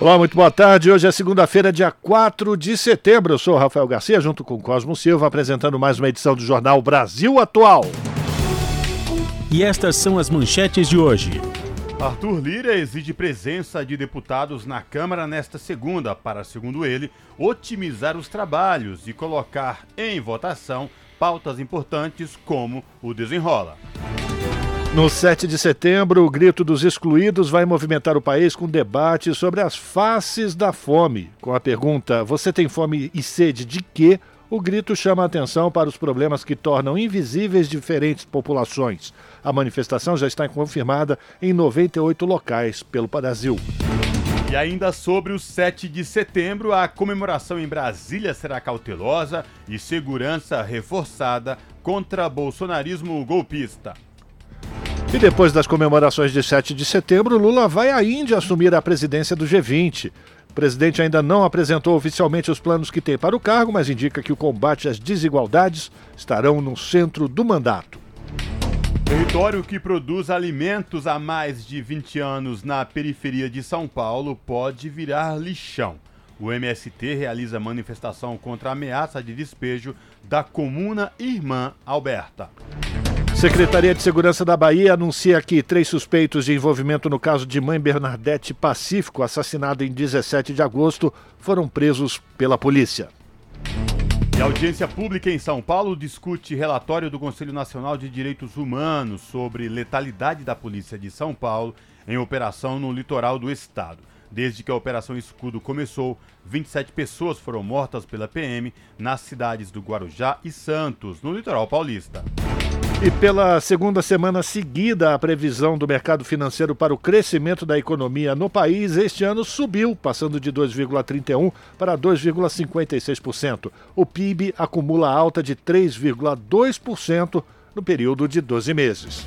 Olá, muito boa tarde. Hoje é segunda-feira, dia 4 de setembro. Eu sou Rafael Garcia, junto com Cosmo Silva, apresentando mais uma edição do Jornal Brasil Atual. E estas são as manchetes de hoje. Arthur Lira exige presença de deputados na Câmara nesta segunda, para, segundo ele, otimizar os trabalhos e colocar em votação pautas importantes como o desenrola. No 7 de setembro, o grito dos excluídos vai movimentar o país com debate sobre as faces da fome. Com a pergunta: Você tem fome e sede de quê? O grito chama a atenção para os problemas que tornam invisíveis diferentes populações. A manifestação já está confirmada em 98 locais pelo Brasil. E ainda sobre o 7 de setembro, a comemoração em Brasília será cautelosa e segurança reforçada contra bolsonarismo golpista. E depois das comemorações de 7 de setembro, Lula vai à Índia assumir a presidência do G20. O presidente ainda não apresentou oficialmente os planos que tem para o cargo, mas indica que o combate às desigualdades estarão no centro do mandato. Território que produz alimentos há mais de 20 anos na periferia de São Paulo pode virar lixão. O MST realiza manifestação contra a ameaça de despejo da comuna Irmã Alberta. Secretaria de Segurança da Bahia anuncia que três suspeitos de envolvimento no caso de mãe Bernadette Pacífico, assassinada em 17 de agosto, foram presos pela polícia. E a audiência pública em São Paulo discute relatório do Conselho Nacional de Direitos Humanos sobre letalidade da Polícia de São Paulo em operação no litoral do estado. Desde que a Operação Escudo começou, 27 pessoas foram mortas pela PM nas cidades do Guarujá e Santos, no litoral paulista. E pela segunda semana seguida, a previsão do mercado financeiro para o crescimento da economia no país este ano subiu, passando de 2,31% para 2,56%. O PIB acumula alta de 3,2% no período de 12 meses.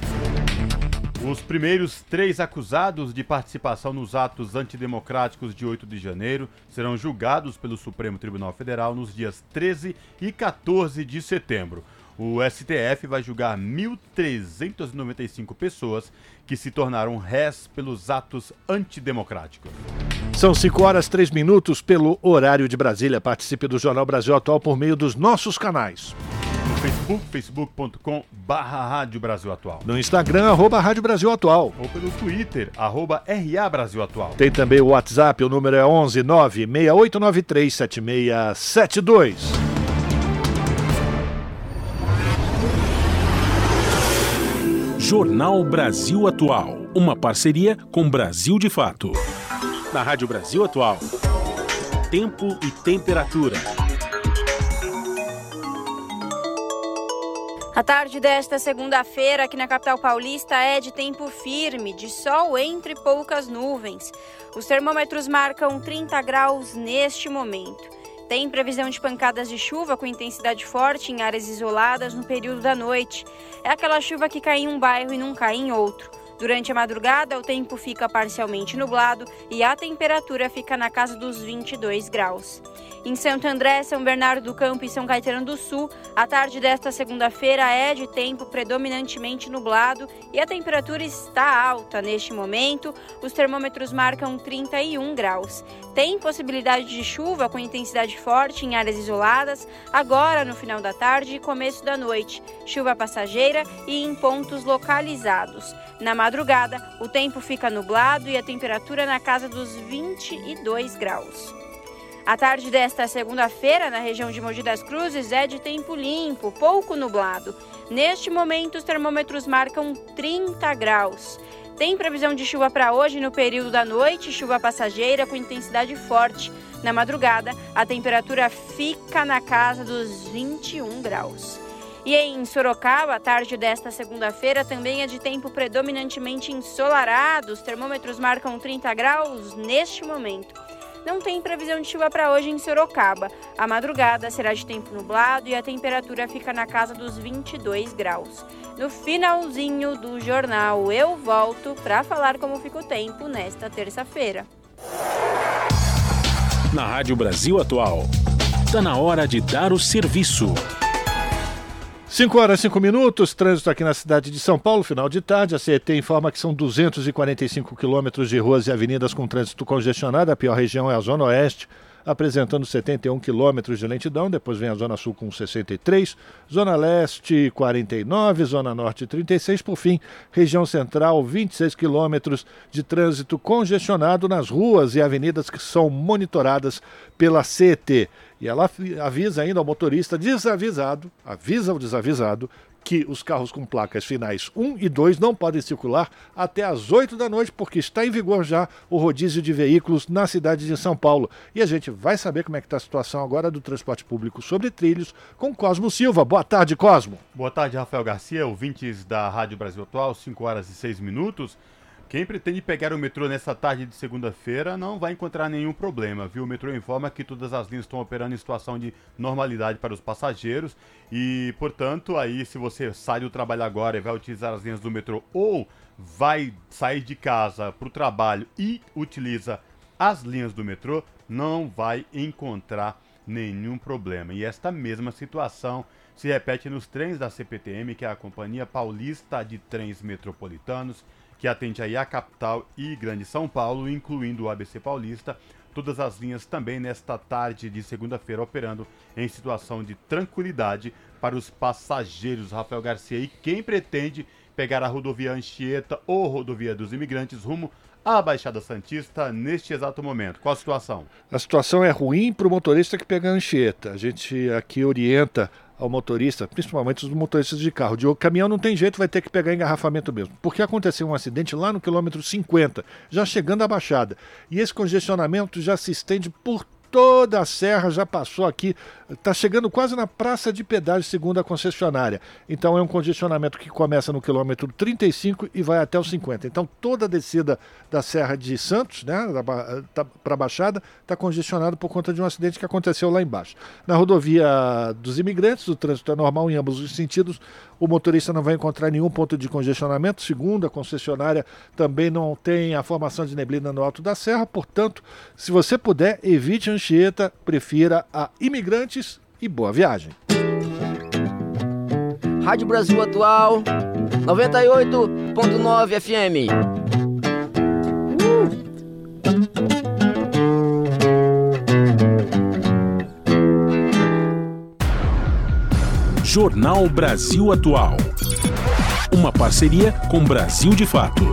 Os primeiros três acusados de participação nos atos antidemocráticos de 8 de janeiro serão julgados pelo Supremo Tribunal Federal nos dias 13 e 14 de setembro. O STF vai julgar 1.395 pessoas que se tornaram réis pelos atos antidemocráticos. São 5 horas 3 minutos pelo horário de Brasília. Participe do Jornal Brasil Atual por meio dos nossos canais. No Facebook, facebook.com barra Rádio Brasil Atual. No Instagram, arroba Rádio Brasil Atual. Ou pelo Twitter, arroba RA Brasil Atual. Tem também o WhatsApp, o número é 11 96893 Jornal Brasil Atual, uma parceria com Brasil de Fato. Na Rádio Brasil Atual, tempo e temperatura. A tarde desta segunda-feira aqui na capital paulista é de tempo firme, de sol entre poucas nuvens. Os termômetros marcam 30 graus neste momento. Tem previsão de pancadas de chuva com intensidade forte em áreas isoladas no período da noite. É aquela chuva que cai em um bairro e não cai em outro. Durante a madrugada, o tempo fica parcialmente nublado e a temperatura fica na casa dos 22 graus. Em Santo André, São Bernardo do Campo e São Caetano do Sul, a tarde desta segunda-feira é de tempo predominantemente nublado e a temperatura está alta neste momento. Os termômetros marcam 31 graus. Tem possibilidade de chuva com intensidade forte em áreas isoladas, agora no final da tarde e começo da noite. Chuva passageira e em pontos localizados. Na madrugada, o tempo fica nublado e a temperatura na casa dos 22 graus. A tarde desta segunda-feira, na região de Mogi das Cruzes, é de tempo limpo, pouco nublado. Neste momento, os termômetros marcam 30 graus. Tem previsão de chuva para hoje no período da noite, chuva passageira com intensidade forte. Na madrugada, a temperatura fica na casa dos 21 graus. E em Sorocaba, a tarde desta segunda-feira também é de tempo predominantemente ensolarado. Os termômetros marcam 30 graus neste momento. Não tem previsão de chuva para hoje em Sorocaba. A madrugada será de tempo nublado e a temperatura fica na casa dos 22 graus. No finalzinho do jornal, eu volto para falar como fica o tempo nesta terça-feira. Na Rádio Brasil Atual, está na hora de dar o serviço. 5 horas e 5 minutos, trânsito aqui na cidade de São Paulo, final de tarde. A CET informa que são 245 quilômetros de ruas e avenidas com trânsito congestionado. A pior região é a Zona Oeste, apresentando 71 quilômetros de lentidão. Depois vem a Zona Sul com 63, Zona Leste 49, Zona Norte 36. Por fim, região central, 26 quilômetros de trânsito congestionado nas ruas e avenidas que são monitoradas pela CET. E ela avisa ainda ao motorista desavisado, avisa o desavisado, que os carros com placas finais 1 e 2 não podem circular até às 8 da noite, porque está em vigor já o rodízio de veículos na cidade de São Paulo. E a gente vai saber como é que está a situação agora do transporte público sobre trilhos com Cosmo Silva. Boa tarde, Cosmo. Boa tarde, Rafael Garcia, ouvintes da Rádio Brasil Atual, 5 horas e 6 minutos. Quem pretende pegar o metrô nessa tarde de segunda-feira não vai encontrar nenhum problema, viu? O metrô informa que todas as linhas estão operando em situação de normalidade para os passageiros e, portanto, aí se você sai do trabalho agora e vai utilizar as linhas do metrô ou vai sair de casa para o trabalho e utiliza as linhas do metrô, não vai encontrar nenhum problema. E esta mesma situação se repete nos trens da CPTM, que é a Companhia Paulista de Trens Metropolitanos, que atende aí a capital e Grande São Paulo, incluindo o ABC Paulista. Todas as linhas também nesta tarde de segunda-feira operando em situação de tranquilidade para os passageiros. Rafael Garcia e quem pretende pegar a rodovia Anchieta ou rodovia dos imigrantes rumo à Baixada Santista neste exato momento. Qual a situação? A situação é ruim para o motorista que pega a Anchieta. A gente aqui orienta ao motorista, principalmente os motoristas de carro. De caminhão não tem jeito, vai ter que pegar engarrafamento mesmo. Porque aconteceu um acidente lá no quilômetro 50, já chegando à Baixada. E esse congestionamento já se estende por toda a serra já passou aqui, está chegando quase na praça de pedágio, segundo a concessionária. Então é um congestionamento que começa no quilômetro 35 e vai até o 50. Então toda a descida da Serra de Santos, né, tá, para a Baixada, está congestionado por conta de um acidente que aconteceu lá embaixo. Na rodovia dos imigrantes, o trânsito é normal em ambos os sentidos. O motorista não vai encontrar nenhum ponto de congestionamento. Segundo a concessionária, também não tem a formação de neblina no alto da serra. Portanto, se você puder, evite Anchieta, prefira a imigrantes e boa viagem. Rádio Brasil Atual 98.9 FM. Jornal Brasil Atual. Uma parceria com Brasil de Fato.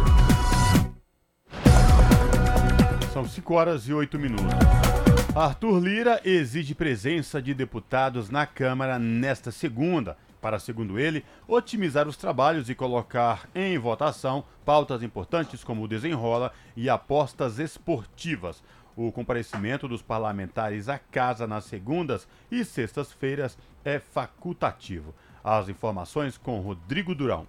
São 5 horas e 8 minutos. Arthur Lira exige presença de deputados na Câmara nesta segunda, para, segundo ele, otimizar os trabalhos e colocar em votação pautas importantes como o desenrola e apostas esportivas. O comparecimento dos parlamentares à casa nas segundas e sextas-feiras é facultativo. As informações com Rodrigo Durão.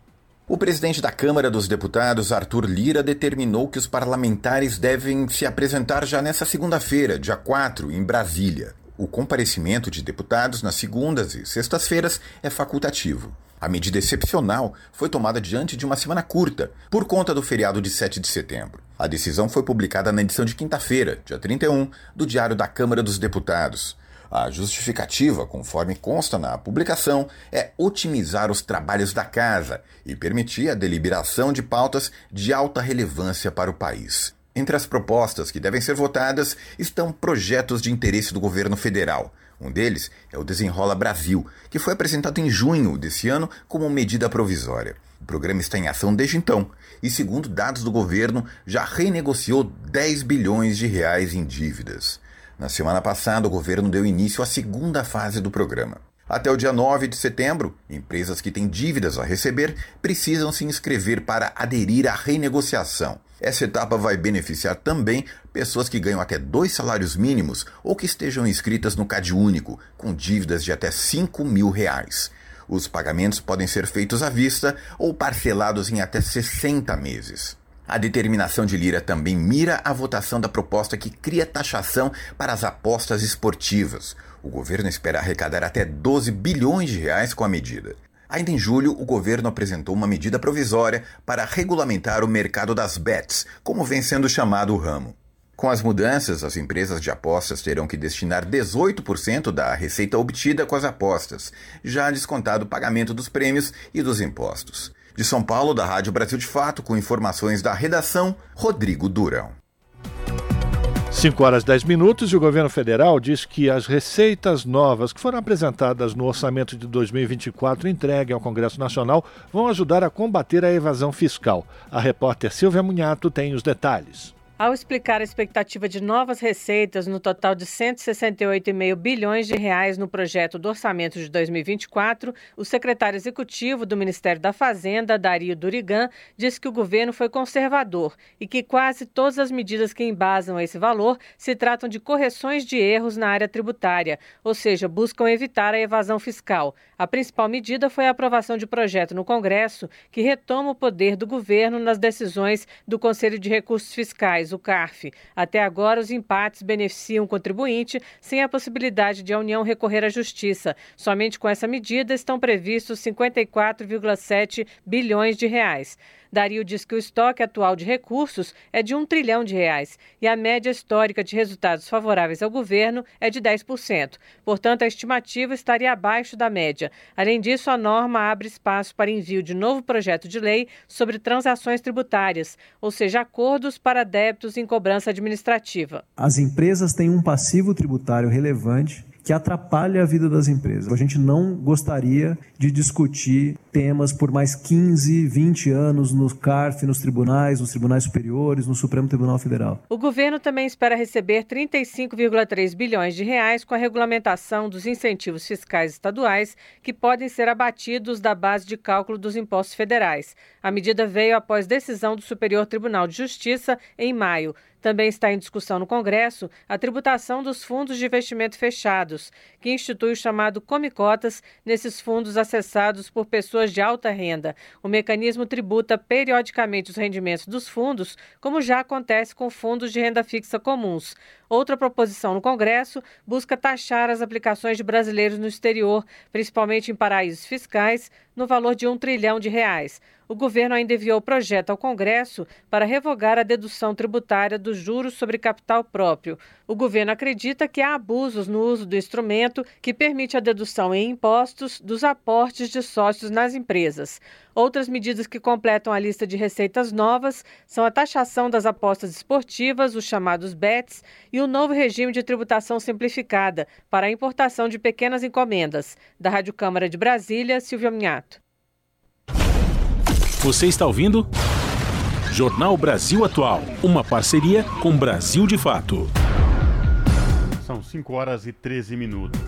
O presidente da Câmara dos Deputados, Arthur Lira, determinou que os parlamentares devem se apresentar já nesta segunda-feira, dia 4, em Brasília. O comparecimento de deputados nas segundas e sextas-feiras é facultativo. A medida excepcional foi tomada diante de uma semana curta, por conta do feriado de 7 de setembro. A decisão foi publicada na edição de quinta-feira, dia 31, do Diário da Câmara dos Deputados. A justificativa, conforme consta na publicação, é otimizar os trabalhos da casa e permitir a deliberação de pautas de alta relevância para o país. Entre as propostas que devem ser votadas estão projetos de interesse do governo federal, um deles é o Desenrola Brasil, que foi apresentado em junho desse ano como medida provisória. O programa está em ação desde então e, segundo dados do governo, já renegociou 10 bilhões de reais em dívidas. Na semana passada, o governo deu início à segunda fase do programa. Até o dia 9 de setembro, empresas que têm dívidas a receber precisam se inscrever para aderir à renegociação. Essa etapa vai beneficiar também pessoas que ganham até dois salários mínimos ou que estejam inscritas no CAD Único, com dívidas de até 5 mil reais. Os pagamentos podem ser feitos à vista ou parcelados em até 60 meses. A determinação de Lira também mira a votação da proposta que cria taxação para as apostas esportivas. O governo espera arrecadar até 12 bilhões de reais com a medida. Ainda em julho, o governo apresentou uma medida provisória para regulamentar o mercado das bets, como vem sendo chamado o ramo. Com as mudanças, as empresas de apostas terão que destinar 18% da receita obtida com as apostas, já descontado o pagamento dos prêmios e dos impostos. De São Paulo, da Rádio Brasil de Fato, com informações da redação, Rodrigo Durão. 5 horas 10 minutos e o governo federal diz que as receitas novas que foram apresentadas no orçamento de 2024 entregue ao Congresso Nacional vão ajudar a combater a evasão fiscal. A repórter Silvia Munhato tem os detalhes. Ao explicar a expectativa de novas receitas no total de 168,5 bilhões de reais no projeto do orçamento de 2024, o secretário executivo do Ministério da Fazenda, Dario Durigan, disse que o governo foi conservador e que quase todas as medidas que embasam esse valor se tratam de correções de erros na área tributária, ou seja, buscam evitar a evasão fiscal. A principal medida foi a aprovação de projeto no Congresso que retoma o poder do governo nas decisões do Conselho de Recursos Fiscais o CARF. Até agora, os empates beneficiam o contribuinte sem a possibilidade de a União recorrer à Justiça. Somente com essa medida estão previstos 54,7 bilhões de reais. Dario diz que o estoque atual de recursos é de um trilhão de reais e a média histórica de resultados favoráveis ao governo é de 10%. Portanto, a estimativa estaria abaixo da média. Além disso, a norma abre espaço para envio de novo projeto de lei sobre transações tributárias, ou seja, acordos para débitos em cobrança administrativa. As empresas têm um passivo tributário relevante que atrapalha a vida das empresas. A gente não gostaria de discutir temas por mais 15, 20 anos no CARF, nos tribunais, nos tribunais superiores, no Supremo Tribunal Federal. O governo também espera receber 35,3 bilhões de reais com a regulamentação dos incentivos fiscais estaduais que podem ser abatidos da base de cálculo dos impostos federais. A medida veio após decisão do Superior Tribunal de Justiça em maio. Também está em discussão no Congresso a tributação dos fundos de investimento fechados, que institui o chamado Comicotas nesses fundos acessados por pessoas de alta renda. O mecanismo tributa periodicamente os rendimentos dos fundos, como já acontece com fundos de renda fixa comuns. Outra proposição no Congresso busca taxar as aplicações de brasileiros no exterior, principalmente em paraísos fiscais, no valor de um trilhão de reais. O governo ainda enviou o projeto ao Congresso para revogar a dedução tributária dos juros sobre capital próprio. O governo acredita que há abusos no uso do instrumento que permite a dedução em impostos dos aportes de sócios nas empresas. Outras medidas que completam a lista de receitas novas são a taxação das apostas esportivas, os chamados BETs, e o novo regime de tributação simplificada para a importação de pequenas encomendas. Da Rádio Câmara de Brasília, Silvia Minhato. Você está ouvindo? Jornal Brasil Atual, uma parceria com Brasil de Fato. São 5 horas e 13 minutos.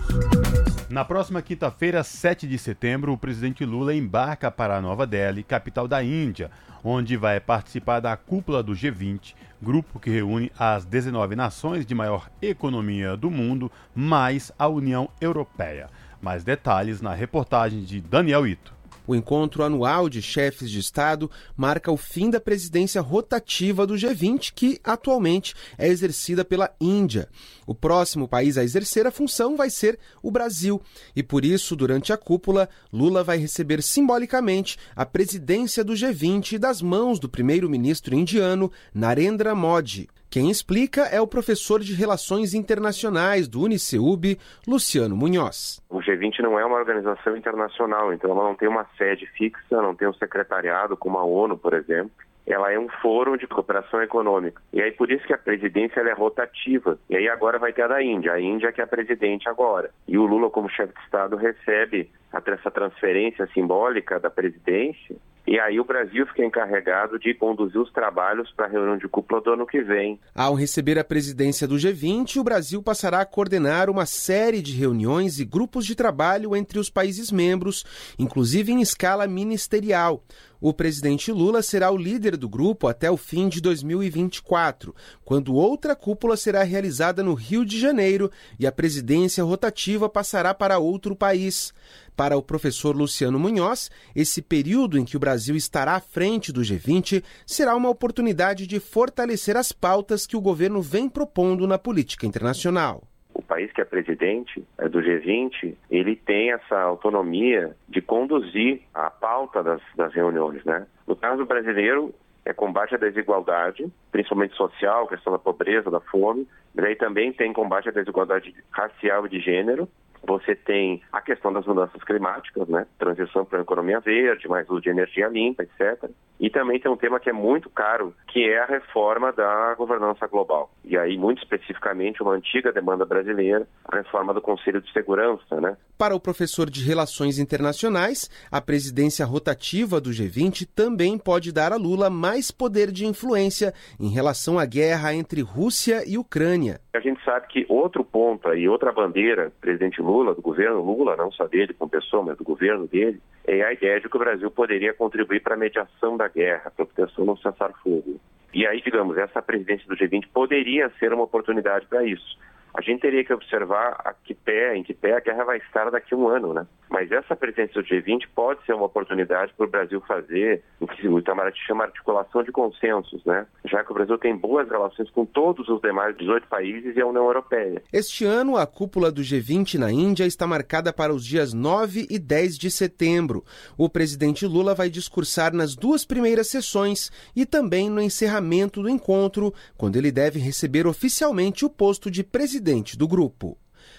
Na próxima quinta-feira, 7 de setembro, o presidente Lula embarca para Nova Delhi, capital da Índia, onde vai participar da cúpula do G20, grupo que reúne as 19 nações de maior economia do mundo, mais a União Europeia. Mais detalhes na reportagem de Daniel Ito. O encontro anual de chefes de Estado marca o fim da presidência rotativa do G20, que atualmente é exercida pela Índia. O próximo país a exercer a função vai ser o Brasil, e por isso, durante a cúpula, Lula vai receber simbolicamente a presidência do G20 das mãos do primeiro-ministro indiano Narendra Modi. Quem explica é o professor de Relações Internacionais do Uniceub, Luciano Munhoz. O G20 não é uma organização internacional, então ela não tem uma sede fixa, não tem um secretariado como a ONU, por exemplo. Ela é um fórum de cooperação econômica. E aí por isso que a presidência é rotativa. E aí agora vai ter a da Índia. A Índia que é a presidente agora. E o Lula, como chefe de Estado, recebe essa transferência simbólica da presidência e aí o Brasil fica encarregado de conduzir os trabalhos para a reunião de cúpula do ano que vem. Ao receber a presidência do G20, o Brasil passará a coordenar uma série de reuniões e grupos de trabalho entre os países membros, inclusive em escala ministerial. O presidente Lula será o líder do grupo até o fim de 2024, quando outra cúpula será realizada no Rio de Janeiro e a presidência rotativa passará para outro país. Para o professor Luciano Munhoz, esse período em que o Brasil estará à frente do G20 será uma oportunidade de fortalecer as pautas que o governo vem propondo na política internacional o país que é presidente é, do G20, ele tem essa autonomia de conduzir a pauta das, das reuniões, né? No caso brasileiro, é combate à desigualdade, principalmente social, questão da pobreza, da fome, mas aí também tem combate à desigualdade racial e de gênero, você tem a questão das mudanças climáticas, né? Transição para a economia verde, mais uso de energia limpa, etc. E também tem um tema que é muito caro, que é a reforma da governança global. E aí, muito especificamente, uma antiga demanda brasileira, a reforma do Conselho de Segurança, né? Para o professor de Relações Internacionais, a presidência rotativa do G20 também pode dar a Lula mais poder de influência em relação à guerra entre Rússia e Ucrânia. A gente sabe que outro ponto e outra bandeira, presidente Lula, do governo Lula, não só dele como pessoa, mas do governo dele, é a ideia de que o Brasil poderia contribuir para a mediação da guerra, para a proteção do cessar-fogo. E aí, digamos, essa presidência do G20 poderia ser uma oportunidade para isso. A gente teria que observar a que pé, em que pé a guerra vai estar daqui a um ano, né? Mas essa presença do G20 pode ser uma oportunidade para o Brasil fazer o que o Itamaraty chama articulação de consensos, né? Já que o Brasil tem boas relações com todos os demais 18 países e a União Europeia. Este ano, a cúpula do G20 na Índia está marcada para os dias 9 e 10 de setembro. O presidente Lula vai discursar nas duas primeiras sessões e também no encerramento do encontro, quando ele deve receber oficialmente o posto de presidente presidente do grupo.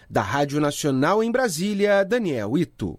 Da Rádio Nacional em Brasília, Daniel Ito.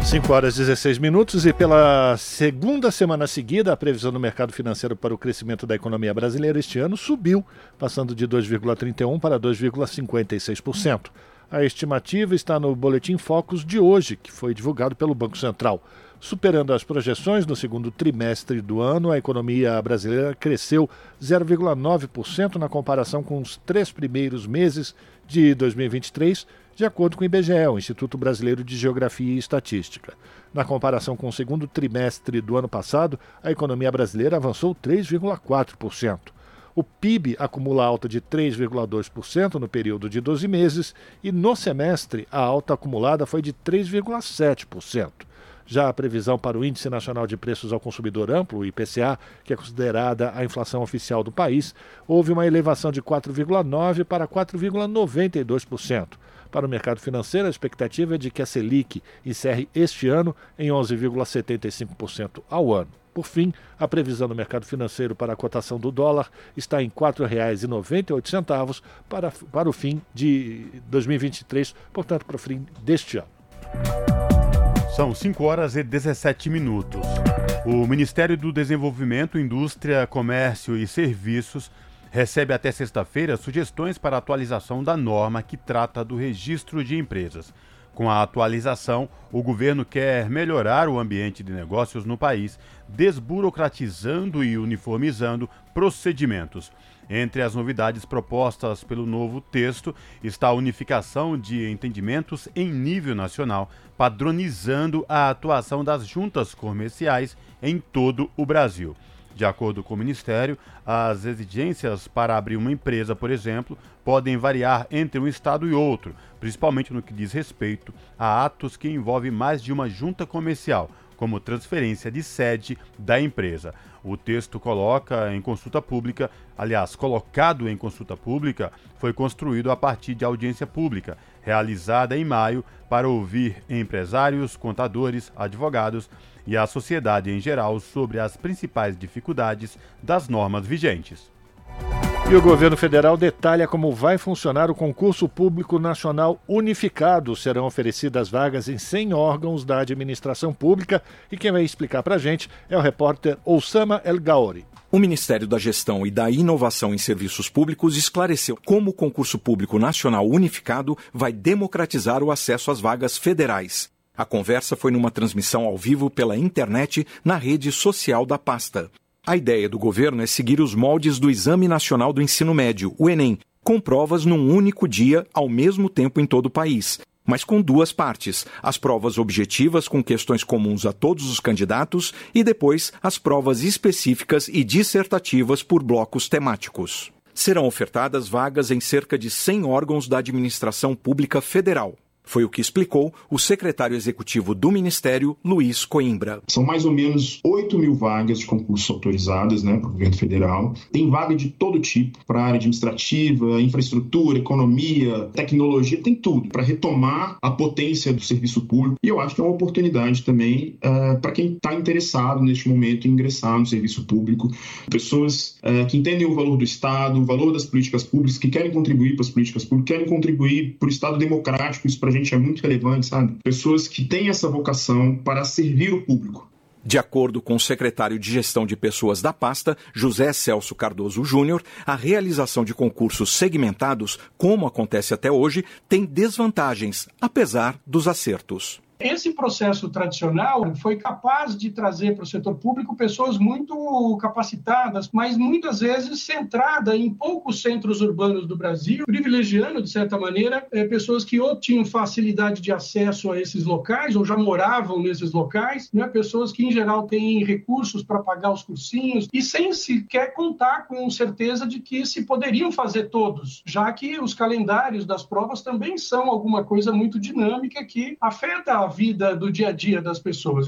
5 horas e 16 minutos e pela segunda semana seguida, a previsão do mercado financeiro para o crescimento da economia brasileira este ano subiu, passando de 2,31% para 2,56%. A estimativa está no Boletim Focus de hoje, que foi divulgado pelo Banco Central. Superando as projeções no segundo trimestre do ano, a economia brasileira cresceu 0,9% na comparação com os três primeiros meses de 2023, de acordo com o IBGE, o Instituto Brasileiro de Geografia e Estatística. Na comparação com o segundo trimestre do ano passado, a economia brasileira avançou 3,4%. O PIB acumula alta de 3,2% no período de 12 meses e no semestre a alta acumulada foi de 3,7%. Já a previsão para o Índice Nacional de Preços ao Consumidor Amplo, IPCA, que é considerada a inflação oficial do país, houve uma elevação de 4,9% para 4,92%. Para o mercado financeiro, a expectativa é de que a Selic encerre este ano em 11,75% ao ano. Por fim, a previsão do mercado financeiro para a cotação do dólar está em R$ 4,98 para, para o fim de 2023, portanto, para o fim deste ano. São 5 horas e 17 minutos. O Ministério do Desenvolvimento, Indústria, Comércio e Serviços recebe até sexta-feira sugestões para atualização da norma que trata do registro de empresas. Com a atualização, o governo quer melhorar o ambiente de negócios no país, desburocratizando e uniformizando procedimentos. Entre as novidades propostas pelo novo texto está a unificação de entendimentos em nível nacional, padronizando a atuação das juntas comerciais em todo o Brasil. De acordo com o Ministério, as exigências para abrir uma empresa, por exemplo, podem variar entre um estado e outro, principalmente no que diz respeito a atos que envolvem mais de uma junta comercial, como transferência de sede da empresa. O texto coloca em consulta pública, aliás, colocado em consulta pública, foi construído a partir de audiência pública, realizada em maio para ouvir empresários, contadores, advogados e a sociedade em geral sobre as principais dificuldades das normas vigentes. E o governo federal detalha como vai funcionar o concurso público nacional unificado. Serão oferecidas vagas em 100 órgãos da administração pública e quem vai explicar para a gente é o repórter Oussama El Gaori. O Ministério da Gestão e da Inovação em Serviços Públicos esclareceu como o concurso público nacional unificado vai democratizar o acesso às vagas federais. A conversa foi numa transmissão ao vivo pela internet na rede social da pasta. A ideia do governo é seguir os moldes do Exame Nacional do Ensino Médio, o Enem, com provas num único dia, ao mesmo tempo em todo o país. mas com duas partes: as provas objetivas com questões comuns a todos os candidatos e depois as provas específicas e dissertativas por blocos temáticos. Serão ofertadas vagas em cerca de 100 órgãos da administração pública federal. Foi o que explicou o secretário executivo do Ministério, Luiz Coimbra. São mais ou menos 8 mil vagas de concurso autorizadas né, para o governo federal. Tem vaga de todo tipo, para área administrativa, infraestrutura, economia, tecnologia, tem tudo, para retomar a potência do serviço público. E eu acho que é uma oportunidade também uh, para quem está interessado neste momento em ingressar no serviço público. Pessoas uh, que entendem o valor do Estado, o valor das políticas públicas, que querem contribuir para as políticas públicas, querem contribuir para o Estado democrático, isso para gente é muito relevante, sabe? Pessoas que têm essa vocação para servir o público. De acordo com o secretário de Gestão de Pessoas da pasta, José Celso Cardoso Júnior, a realização de concursos segmentados, como acontece até hoje, tem desvantagens, apesar dos acertos. Esse processo tradicional foi capaz de trazer para o setor público pessoas muito capacitadas, mas muitas vezes centrada em poucos centros urbanos do Brasil, privilegiando, de certa maneira, é, pessoas que ou tinham facilidade de acesso a esses locais, ou já moravam nesses locais, né? pessoas que, em geral, têm recursos para pagar os cursinhos, e sem sequer contar com certeza de que se poderiam fazer todos, já que os calendários das provas também são alguma coisa muito dinâmica que afeta vida do dia a dia das pessoas.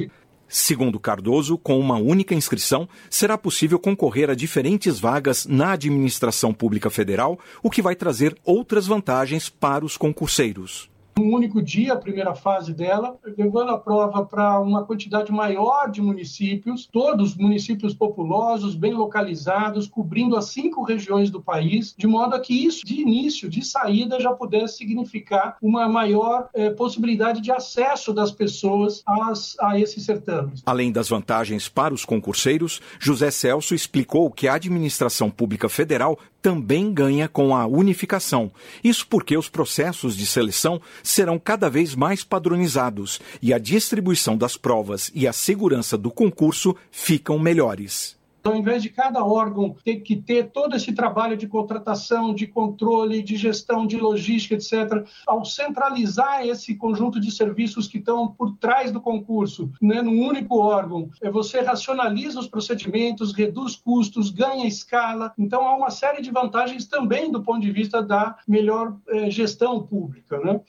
Segundo Cardoso, com uma única inscrição, será possível concorrer a diferentes vagas na administração pública federal, o que vai trazer outras vantagens para os concurseiros um único dia, a primeira fase dela, levando a prova para uma quantidade maior de municípios, todos municípios populosos, bem localizados, cobrindo as cinco regiões do país, de modo a que isso, de início, de saída, já pudesse significar uma maior eh, possibilidade de acesso das pessoas às, a esses certames. Além das vantagens para os concurseiros, José Celso explicou que a administração pública federal também ganha com a unificação. Isso porque os processos de seleção serão cada vez mais padronizados e a distribuição das provas e a segurança do concurso ficam melhores. Ao invés de cada órgão ter que ter todo esse trabalho de contratação, de controle, de gestão, de logística, etc., ao centralizar esse conjunto de serviços que estão por trás do concurso, né, num único órgão, é, você racionaliza os procedimentos, reduz custos, ganha escala. Então, há uma série de vantagens também do ponto de vista da melhor eh, gestão pública. Né?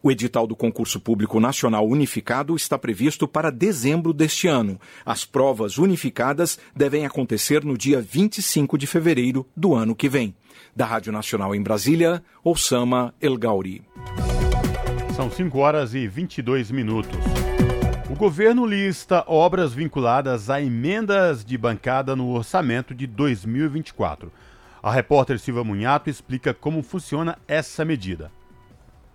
O edital do concurso público nacional unificado está previsto para dezembro deste ano. As provas unificadas devem acontecer no dia 25 de fevereiro do ano que vem. Da Rádio Nacional em Brasília, Osama El Gauri. São 5 horas e 22 minutos. O governo lista obras vinculadas a emendas de bancada no orçamento de 2024. A repórter Silva Munhato explica como funciona essa medida.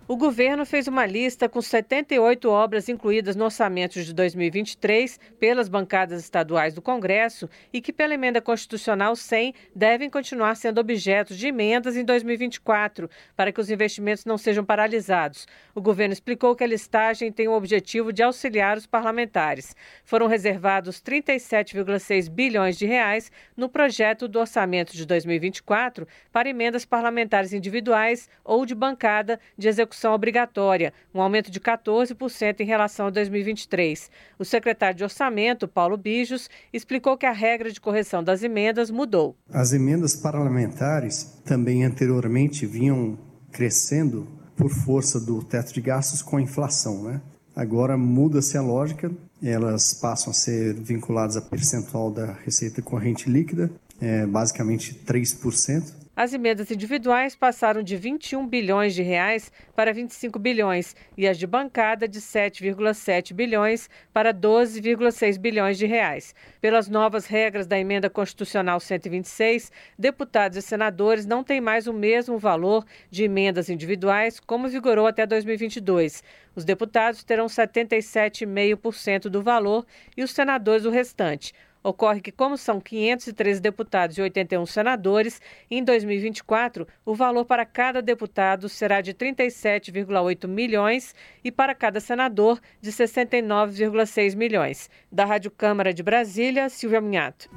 O governo fez uma lista com 78 obras incluídas no orçamento de 2023 pelas bancadas estaduais do Congresso e que, pela emenda constitucional 100, devem continuar sendo objetos de emendas em 2024, para que os investimentos não sejam paralisados. O governo explicou que a listagem tem o objetivo de auxiliar os parlamentares. Foram reservados 37,6 bilhões de reais no projeto do orçamento de 2024 para emendas parlamentares individuais ou de bancada de execução execução obrigatória, um aumento de 14% em relação a 2023. O secretário de Orçamento, Paulo Bijos, explicou que a regra de correção das emendas mudou. As emendas parlamentares também anteriormente vinham crescendo por força do teto de gastos com a inflação, né? Agora muda-se a lógica, elas passam a ser vinculadas a percentual da receita corrente líquida, é, basicamente 3%. As emendas individuais passaram de 21 bilhões de reais para 25 bilhões e as de bancada de 7,7 bilhões para 12,6 bilhões de reais. Pelas novas regras da emenda constitucional 126, deputados e senadores não têm mais o mesmo valor de emendas individuais como vigorou até 2022. Os deputados terão 77,5% do valor e os senadores o restante. Ocorre que, como são 513 deputados e 81 senadores, em 2024 o valor para cada deputado será de 37,8 milhões e para cada senador de 69,6 milhões. Da Rádio Câmara de Brasília, Silvia Minhato.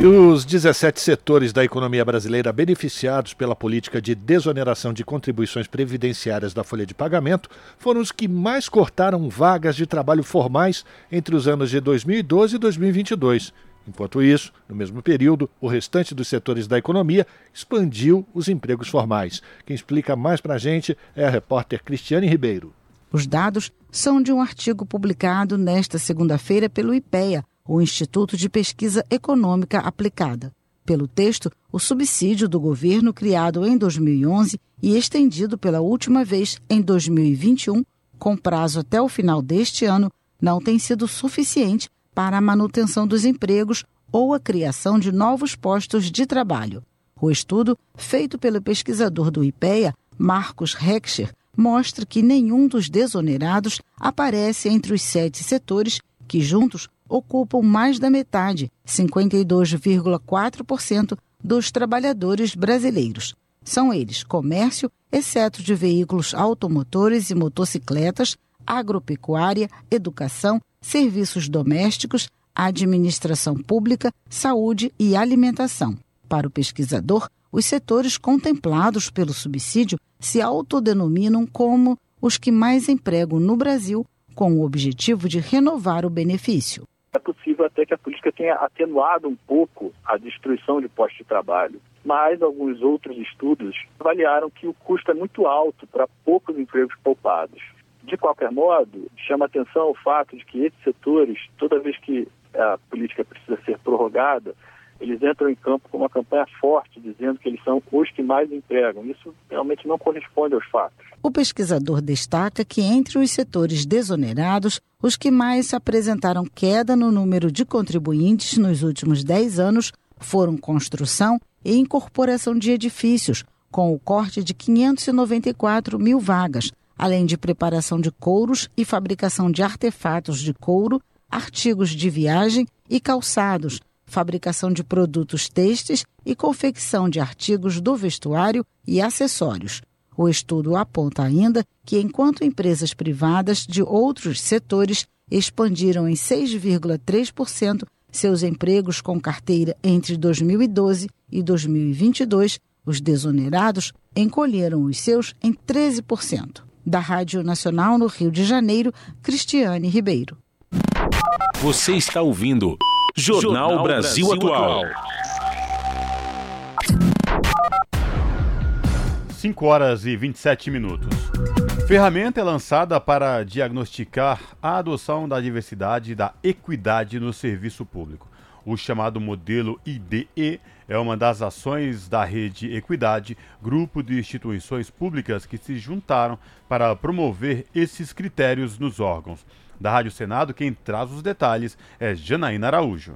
E os 17 setores da economia brasileira beneficiados pela política de desoneração de contribuições previdenciárias da folha de pagamento foram os que mais cortaram vagas de trabalho formais entre os anos de 2012 e 2022. Enquanto isso, no mesmo período, o restante dos setores da economia expandiu os empregos formais. Quem explica mais para a gente é a repórter Cristiane Ribeiro. Os dados são de um artigo publicado nesta segunda-feira pelo IPEA, o Instituto de Pesquisa Econômica Aplicada. Pelo texto, o subsídio do governo criado em 2011 e estendido pela última vez em 2021, com prazo até o final deste ano, não tem sido suficiente para a manutenção dos empregos ou a criação de novos postos de trabalho. O estudo, feito pelo pesquisador do IPEA, Marcos Heckscher, mostra que nenhum dos desonerados aparece entre os sete setores que juntos ocupam mais da metade, 52,4% dos trabalhadores brasileiros. São eles comércio, exceto de veículos automotores e motocicletas, agropecuária, educação, serviços domésticos, administração pública, saúde e alimentação. Para o pesquisador, os setores contemplados pelo subsídio se autodenominam como os que mais empregam no Brasil, com o objetivo de renovar o benefício. É possível até que a política tenha atenuado um pouco a destruição de postos de trabalho, mas alguns outros estudos avaliaram que o custo é muito alto para poucos empregos poupados. De qualquer modo, chama atenção o fato de que esses setores, toda vez que a política precisa ser prorrogada, eles entram em campo com uma campanha forte, dizendo que eles são os que mais empregam. Isso realmente não corresponde aos fatos. O pesquisador destaca que, entre os setores desonerados, os que mais apresentaram queda no número de contribuintes nos últimos 10 anos foram construção e incorporação de edifícios, com o corte de 594 mil vagas, além de preparação de couros e fabricação de artefatos de couro, artigos de viagem e calçados fabricação de produtos têxteis e confecção de artigos do vestuário e acessórios. O estudo aponta ainda que, enquanto empresas privadas de outros setores expandiram em 6,3% seus empregos com carteira entre 2012 e 2022, os desonerados encolheram os seus em 13%. Da Rádio Nacional no Rio de Janeiro, Cristiane Ribeiro. Você está ouvindo Jornal, Jornal Brasil, Brasil Atual. 5 horas e 27 minutos. Ferramenta é lançada para diagnosticar a adoção da diversidade e da equidade no serviço público. O chamado modelo IDE é uma das ações da rede Equidade, grupo de instituições públicas que se juntaram para promover esses critérios nos órgãos. Da Rádio Senado, quem traz os detalhes é Janaína Araújo.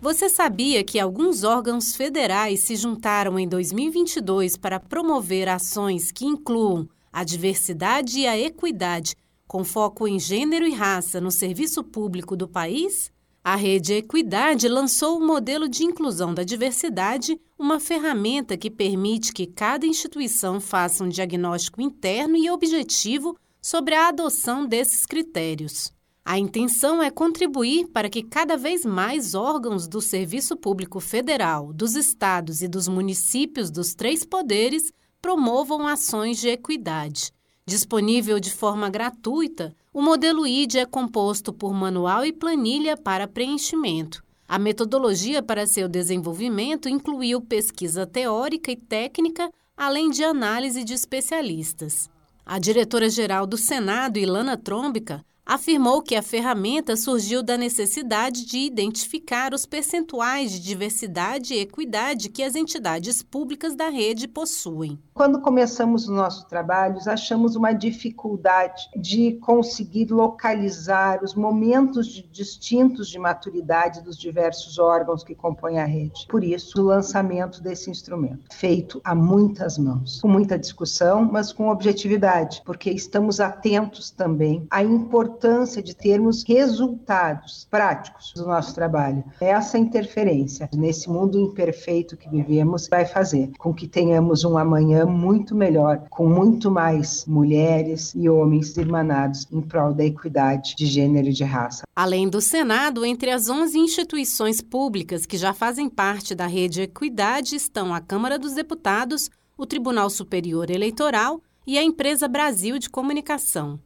Você sabia que alguns órgãos federais se juntaram em 2022 para promover ações que incluam a diversidade e a equidade, com foco em gênero e raça no serviço público do país? A Rede Equidade lançou o modelo de inclusão da diversidade, uma ferramenta que permite que cada instituição faça um diagnóstico interno e objetivo sobre a adoção desses critérios. A intenção é contribuir para que cada vez mais órgãos do Serviço Público Federal, dos estados e dos municípios dos três poderes promovam ações de equidade. Disponível de forma gratuita, o modelo ID é composto por manual e planilha para preenchimento. A metodologia para seu desenvolvimento incluiu pesquisa teórica e técnica, além de análise de especialistas. A diretora-geral do Senado, Ilana Trombica, afirmou que a ferramenta surgiu da necessidade de identificar os percentuais de diversidade e equidade que as entidades públicas da rede possuem. Quando começamos os nossos trabalhos, achamos uma dificuldade de conseguir localizar os momentos de, distintos de maturidade dos diversos órgãos que compõem a rede. Por isso, o lançamento desse instrumento, feito a muitas mãos, com muita discussão, mas com objetividade, porque estamos atentos também à importância importância de termos resultados práticos do nosso trabalho. Essa interferência nesse mundo imperfeito que vivemos vai fazer com que tenhamos um amanhã muito melhor, com muito mais mulheres e homens irmanados em prol da equidade de gênero e de raça. Além do Senado, entre as 11 instituições públicas que já fazem parte da rede Equidade estão a Câmara dos Deputados, o Tribunal Superior Eleitoral e a Empresa Brasil de Comunicação.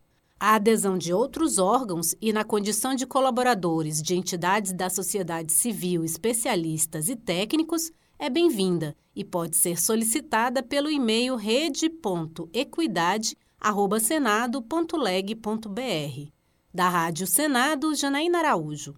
A adesão de outros órgãos e na condição de colaboradores de entidades da sociedade civil, especialistas e técnicos é bem-vinda e pode ser solicitada pelo e-mail rede.equidade@senado.leg.br. Da Rádio Senado, Janaína Araújo.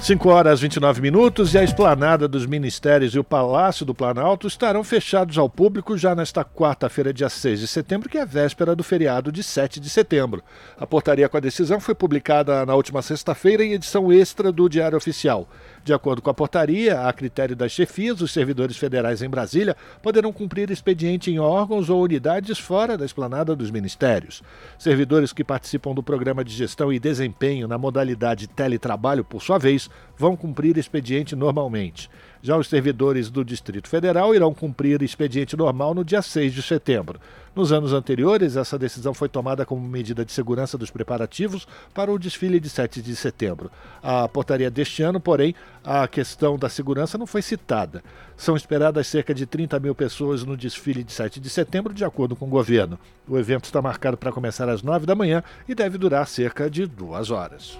5 horas 29 minutos e a esplanada dos ministérios e o Palácio do Planalto estarão fechados ao público já nesta quarta-feira, dia 6 de setembro, que é véspera do feriado de 7 de setembro. A portaria com a decisão foi publicada na última sexta-feira em edição extra do Diário Oficial. De acordo com a portaria, a critério das chefias, os servidores federais em Brasília poderão cumprir expediente em órgãos ou unidades fora da esplanada dos ministérios. Servidores que participam do programa de gestão e desempenho na modalidade teletrabalho, por sua vez, vão cumprir expediente normalmente. Já os servidores do Distrito Federal irão cumprir expediente normal no dia 6 de setembro. Nos anos anteriores, essa decisão foi tomada como medida de segurança dos preparativos para o desfile de 7 de setembro. A portaria deste ano, porém, a questão da segurança não foi citada. São esperadas cerca de 30 mil pessoas no desfile de 7 de setembro, de acordo com o governo. O evento está marcado para começar às 9 da manhã e deve durar cerca de duas horas.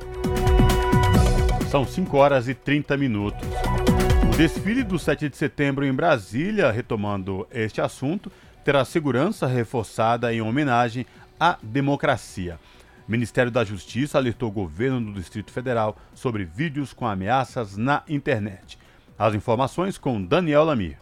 São 5 horas e 30 minutos. Desfile do 7 de setembro em Brasília, retomando este assunto, terá segurança reforçada em homenagem à democracia. O Ministério da Justiça alertou o governo do Distrito Federal sobre vídeos com ameaças na internet. As informações com Daniel Lamir.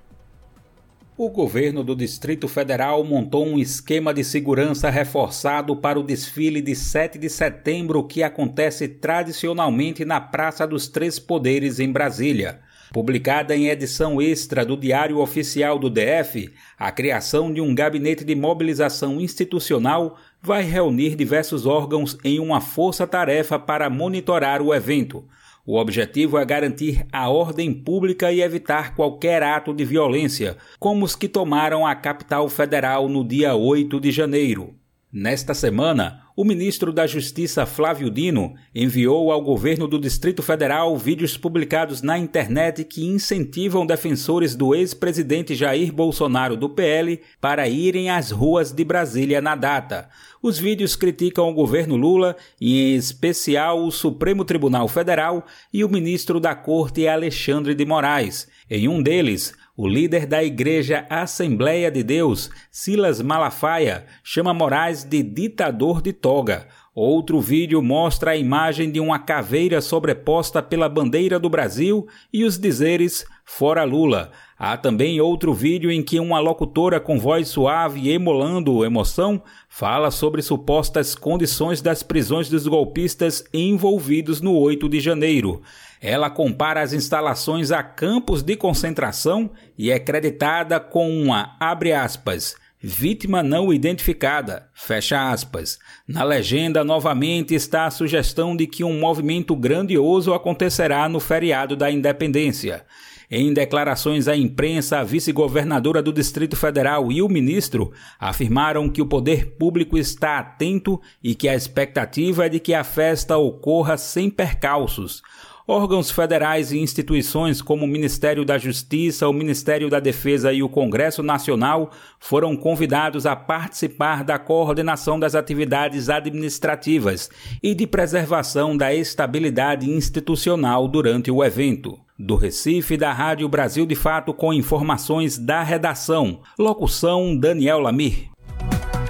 O governo do Distrito Federal montou um esquema de segurança reforçado para o desfile de 7 de setembro que acontece tradicionalmente na Praça dos Três Poderes em Brasília. Publicada em edição extra do Diário Oficial do DF, a criação de um gabinete de mobilização institucional vai reunir diversos órgãos em uma força-tarefa para monitorar o evento. O objetivo é garantir a ordem pública e evitar qualquer ato de violência, como os que tomaram a capital federal no dia 8 de janeiro. Nesta semana, o ministro da Justiça Flávio Dino enviou ao governo do Distrito Federal vídeos publicados na internet que incentivam defensores do ex-presidente Jair Bolsonaro do PL para irem às ruas de Brasília na data. Os vídeos criticam o governo Lula e, em especial, o Supremo Tribunal Federal e o ministro da Corte Alexandre de Moraes. Em um deles, o líder da Igreja Assembleia de Deus, Silas Malafaia, chama Moraes de ditador de toga. Outro vídeo mostra a imagem de uma caveira sobreposta pela bandeira do Brasil e os dizeres Fora Lula. Há também outro vídeo em que uma locutora com voz suave e emulando emoção fala sobre supostas condições das prisões dos golpistas envolvidos no 8 de janeiro. Ela compara as instalações a campos de concentração e é creditada com uma, abre aspas, vítima não identificada, fecha aspas. Na legenda, novamente está a sugestão de que um movimento grandioso acontecerá no feriado da independência. Em declarações à imprensa, a vice-governadora do Distrito Federal e o ministro afirmaram que o poder público está atento e que a expectativa é de que a festa ocorra sem percalços. Órgãos federais e instituições como o Ministério da Justiça, o Ministério da Defesa e o Congresso Nacional foram convidados a participar da coordenação das atividades administrativas e de preservação da estabilidade institucional durante o evento. Do Recife, da Rádio Brasil de Fato, com informações da redação. Locução Daniel Lamir.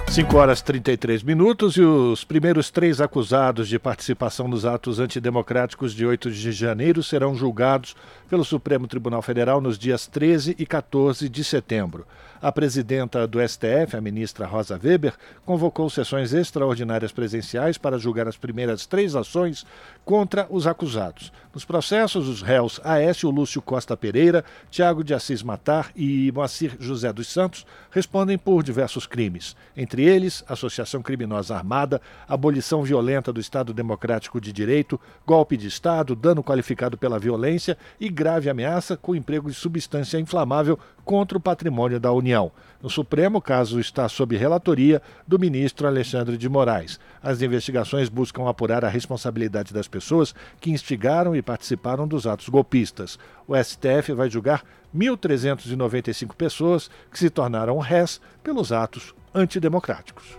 5 horas 33 minutos e os primeiros três acusados de participação nos atos antidemocráticos de 8 de janeiro serão julgados pelo Supremo Tribunal Federal nos dias 13 e 14 de setembro. A presidenta do STF, a ministra Rosa Weber, convocou sessões extraordinárias presenciais para julgar as primeiras três ações contra os acusados. Nos processos, os réus Aécio Lúcio Costa Pereira, Tiago de Assis Matar e Moacir José dos Santos respondem por diversos crimes, entre eles associação criminosa armada, abolição violenta do Estado Democrático de Direito, golpe de Estado, dano qualificado pela violência e grave ameaça com emprego de substância inflamável contra o patrimônio da União. No Supremo, o caso está sob relatoria do ministro Alexandre de Moraes. As investigações buscam apurar a responsabilidade das pessoas que instigaram e participaram dos atos golpistas. O STF vai julgar 1.395 pessoas que se tornaram réis pelos atos antidemocráticos.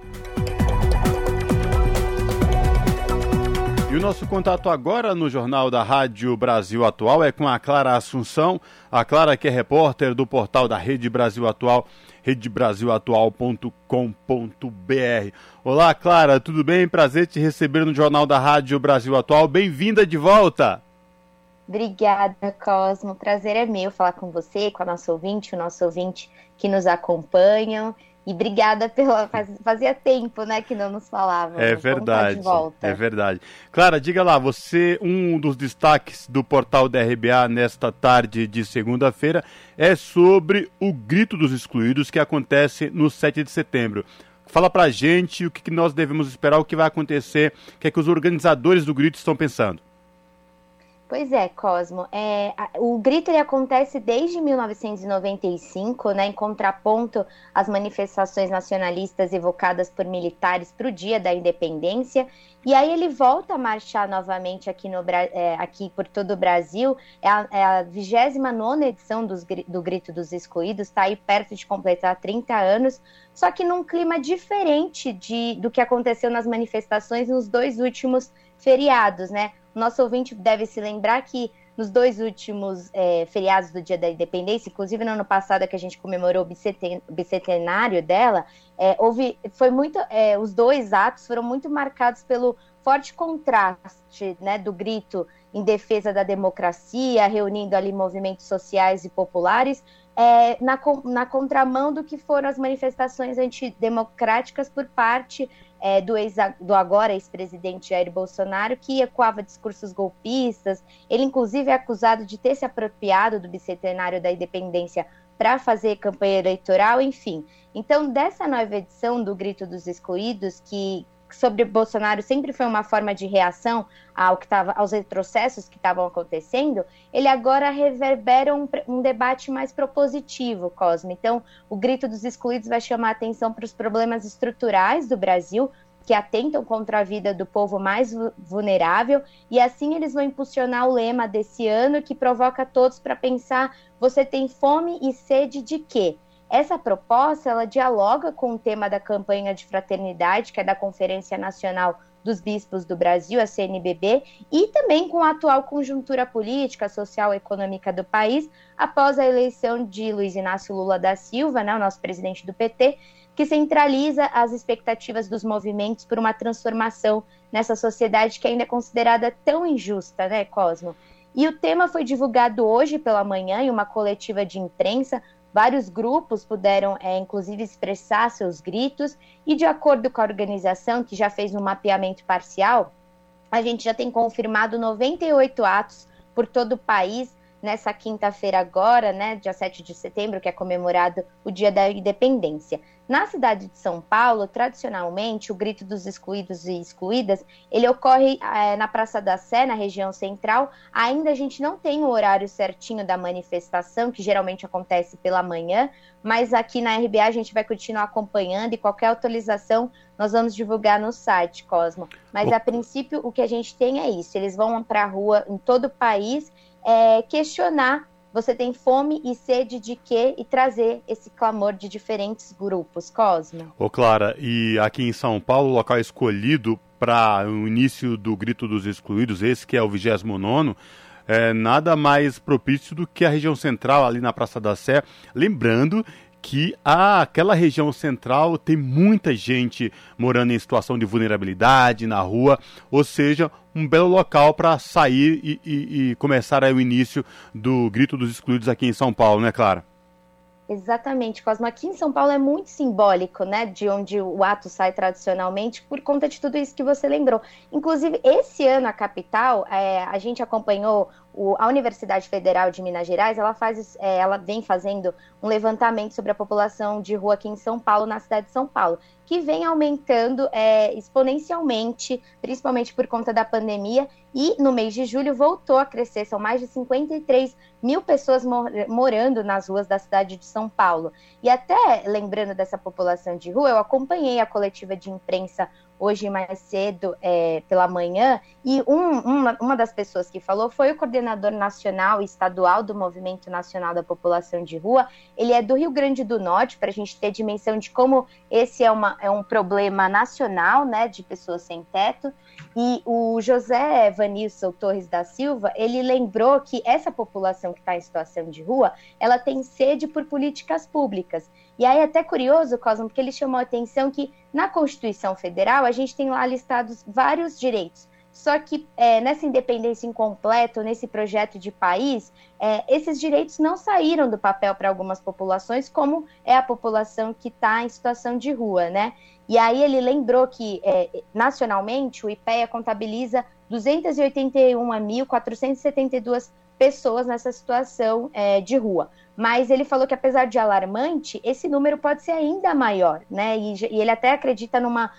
E o nosso contato agora no Jornal da Rádio Brasil Atual é com a Clara Assunção. A Clara que é repórter do portal da Rede Brasil Atual, redebrasilatual.com.br. Olá, Clara, tudo bem? Prazer te receber no Jornal da Rádio Brasil Atual. Bem-vinda de volta! Obrigada, Cosmo. Prazer é meu falar com você, com a nossa ouvinte, o nosso ouvinte que nos acompanham. E obrigada pela. Fazia tempo, né, que não nos falávamos. É verdade. É verdade. Clara, diga lá, você, um dos destaques do portal da RBA nesta tarde de segunda-feira é sobre o Grito dos Excluídos que acontece no 7 de setembro. Fala pra gente o que nós devemos esperar, o que vai acontecer, o que é que os organizadores do grito estão pensando. Pois é, Cosmo. É, o grito ele acontece desde 1995, né, em contraponto às manifestações nacionalistas evocadas por militares para o Dia da Independência. E aí ele volta a marchar novamente aqui, no, é, aqui por todo o Brasil. É a, 29 é edição dos, do Grito dos Excluídos, está aí perto de completar 30 anos, só que num clima diferente de, do que aconteceu nas manifestações nos dois últimos feriados, né? Nosso ouvinte deve se lembrar que nos dois últimos é, feriados do Dia da Independência, inclusive no ano passado que a gente comemorou o bicentenário dela, é, houve, foi muito, é, os dois atos foram muito marcados pelo forte contraste né, do grito em defesa da democracia, reunindo ali movimentos sociais e populares, é, na, na contramão do que foram as manifestações antidemocráticas por parte é, do, ex, do agora ex-presidente Jair Bolsonaro, que ecoava discursos golpistas. Ele, inclusive, é acusado de ter se apropriado do bicentenário da independência para fazer campanha eleitoral, enfim. Então, dessa nova edição do Grito dos Excluídos, que sobre Bolsonaro sempre foi uma forma de reação ao que tava, aos retrocessos que estavam acontecendo, ele agora reverbera um, um, debate mais propositivo, Cosme. Então, o grito dos excluídos vai chamar atenção para os problemas estruturais do Brasil, que atentam contra a vida do povo mais vulnerável, e assim eles vão impulsionar o lema desse ano que provoca todos para pensar: você tem fome e sede de quê? Essa proposta ela dialoga com o tema da campanha de fraternidade, que é da Conferência Nacional dos Bispos do Brasil, a CNBB, e também com a atual conjuntura política, social e econômica do país, após a eleição de Luiz Inácio Lula da Silva, né, o nosso presidente do PT, que centraliza as expectativas dos movimentos por uma transformação nessa sociedade que ainda é considerada tão injusta, né, Cosmo? E o tema foi divulgado hoje pela manhã em uma coletiva de imprensa Vários grupos puderam, é, inclusive, expressar seus gritos, e de acordo com a organização, que já fez um mapeamento parcial, a gente já tem confirmado 98 atos por todo o país nessa quinta-feira agora, né, dia 7 de setembro, que é comemorado o Dia da Independência. Na cidade de São Paulo, tradicionalmente, o grito dos excluídos e excluídas, ele ocorre é, na Praça da Sé, na região central. Ainda a gente não tem o horário certinho da manifestação, que geralmente acontece pela manhã, mas aqui na RBA a gente vai continuar acompanhando e qualquer atualização nós vamos divulgar no site, Cosmo. Mas a princípio o que a gente tem é isso, eles vão para a rua em todo o país é, questionar você tem fome e sede de quê e trazer esse clamor de diferentes grupos, Cosmo. Ô Clara, e aqui em São Paulo, o local escolhido para o início do Grito dos Excluídos, esse que é o 29 é nada mais propício do que a região central ali na Praça da Sé. Lembrando que aquela região central tem muita gente morando em situação de vulnerabilidade na rua, ou seja, um belo local para sair e, e, e começar o início do Grito dos Excluídos aqui em São Paulo, né, Clara? Exatamente, Cosmo. Aqui em São Paulo é muito simbólico, né? De onde o ato sai tradicionalmente, por conta de tudo isso que você lembrou. Inclusive, esse ano a capital, é, a gente acompanhou o, a Universidade Federal de Minas Gerais, ela faz, é, ela vem fazendo um levantamento sobre a população de rua aqui em São Paulo, na cidade de São Paulo, que vem aumentando é, exponencialmente, principalmente por conta da pandemia, e no mês de julho voltou a crescer, são mais de 53 mil pessoas mor morando nas ruas da cidade de São Paulo. E até lembrando dessa população de rua, eu acompanhei a coletiva de imprensa hoje mais cedo é, pela manhã, e um, uma, uma das pessoas que falou foi o coordenador nacional e estadual do Movimento Nacional da População de Rua. Ele é do Rio Grande do Norte, para a gente ter dimensão de como esse é, uma, é um problema nacional, né, de pessoas sem teto. E o José Vanilson Torres da Silva, ele lembrou que essa população que está em situação de rua, ela tem sede por políticas públicas. E aí é até curioso, Cosmo, porque ele chamou a atenção que na Constituição Federal a gente tem lá listados vários direitos. Só que é, nessa independência incompleta, nesse projeto de país, é, esses direitos não saíram do papel para algumas populações, como é a população que está em situação de rua, né? E aí ele lembrou que é, nacionalmente o IPEA contabiliza 281.472 pessoas nessa situação é, de rua. Mas ele falou que, apesar de alarmante, esse número pode ser ainda maior, né? E, e ele até acredita numa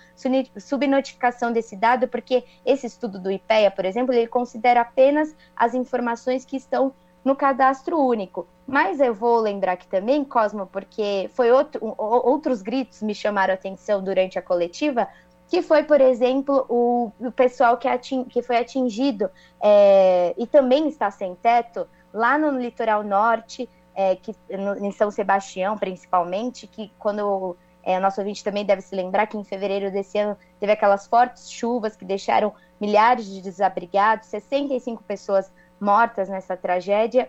subnotificação desse dado, porque esse estudo do IPEA, por exemplo, ele considera apenas as informações que estão no cadastro único. Mas eu vou lembrar aqui também, Cosmo, porque foi outro, outros gritos me chamaram a atenção durante a coletiva, que foi, por exemplo, o, o pessoal que, ating, que foi atingido é, e também está sem teto lá no litoral norte, é, que, no, em São Sebastião, principalmente, que quando é, o nosso ouvinte também deve se lembrar que em fevereiro desse ano teve aquelas fortes chuvas que deixaram milhares de desabrigados, 65 pessoas mortas nessa tragédia.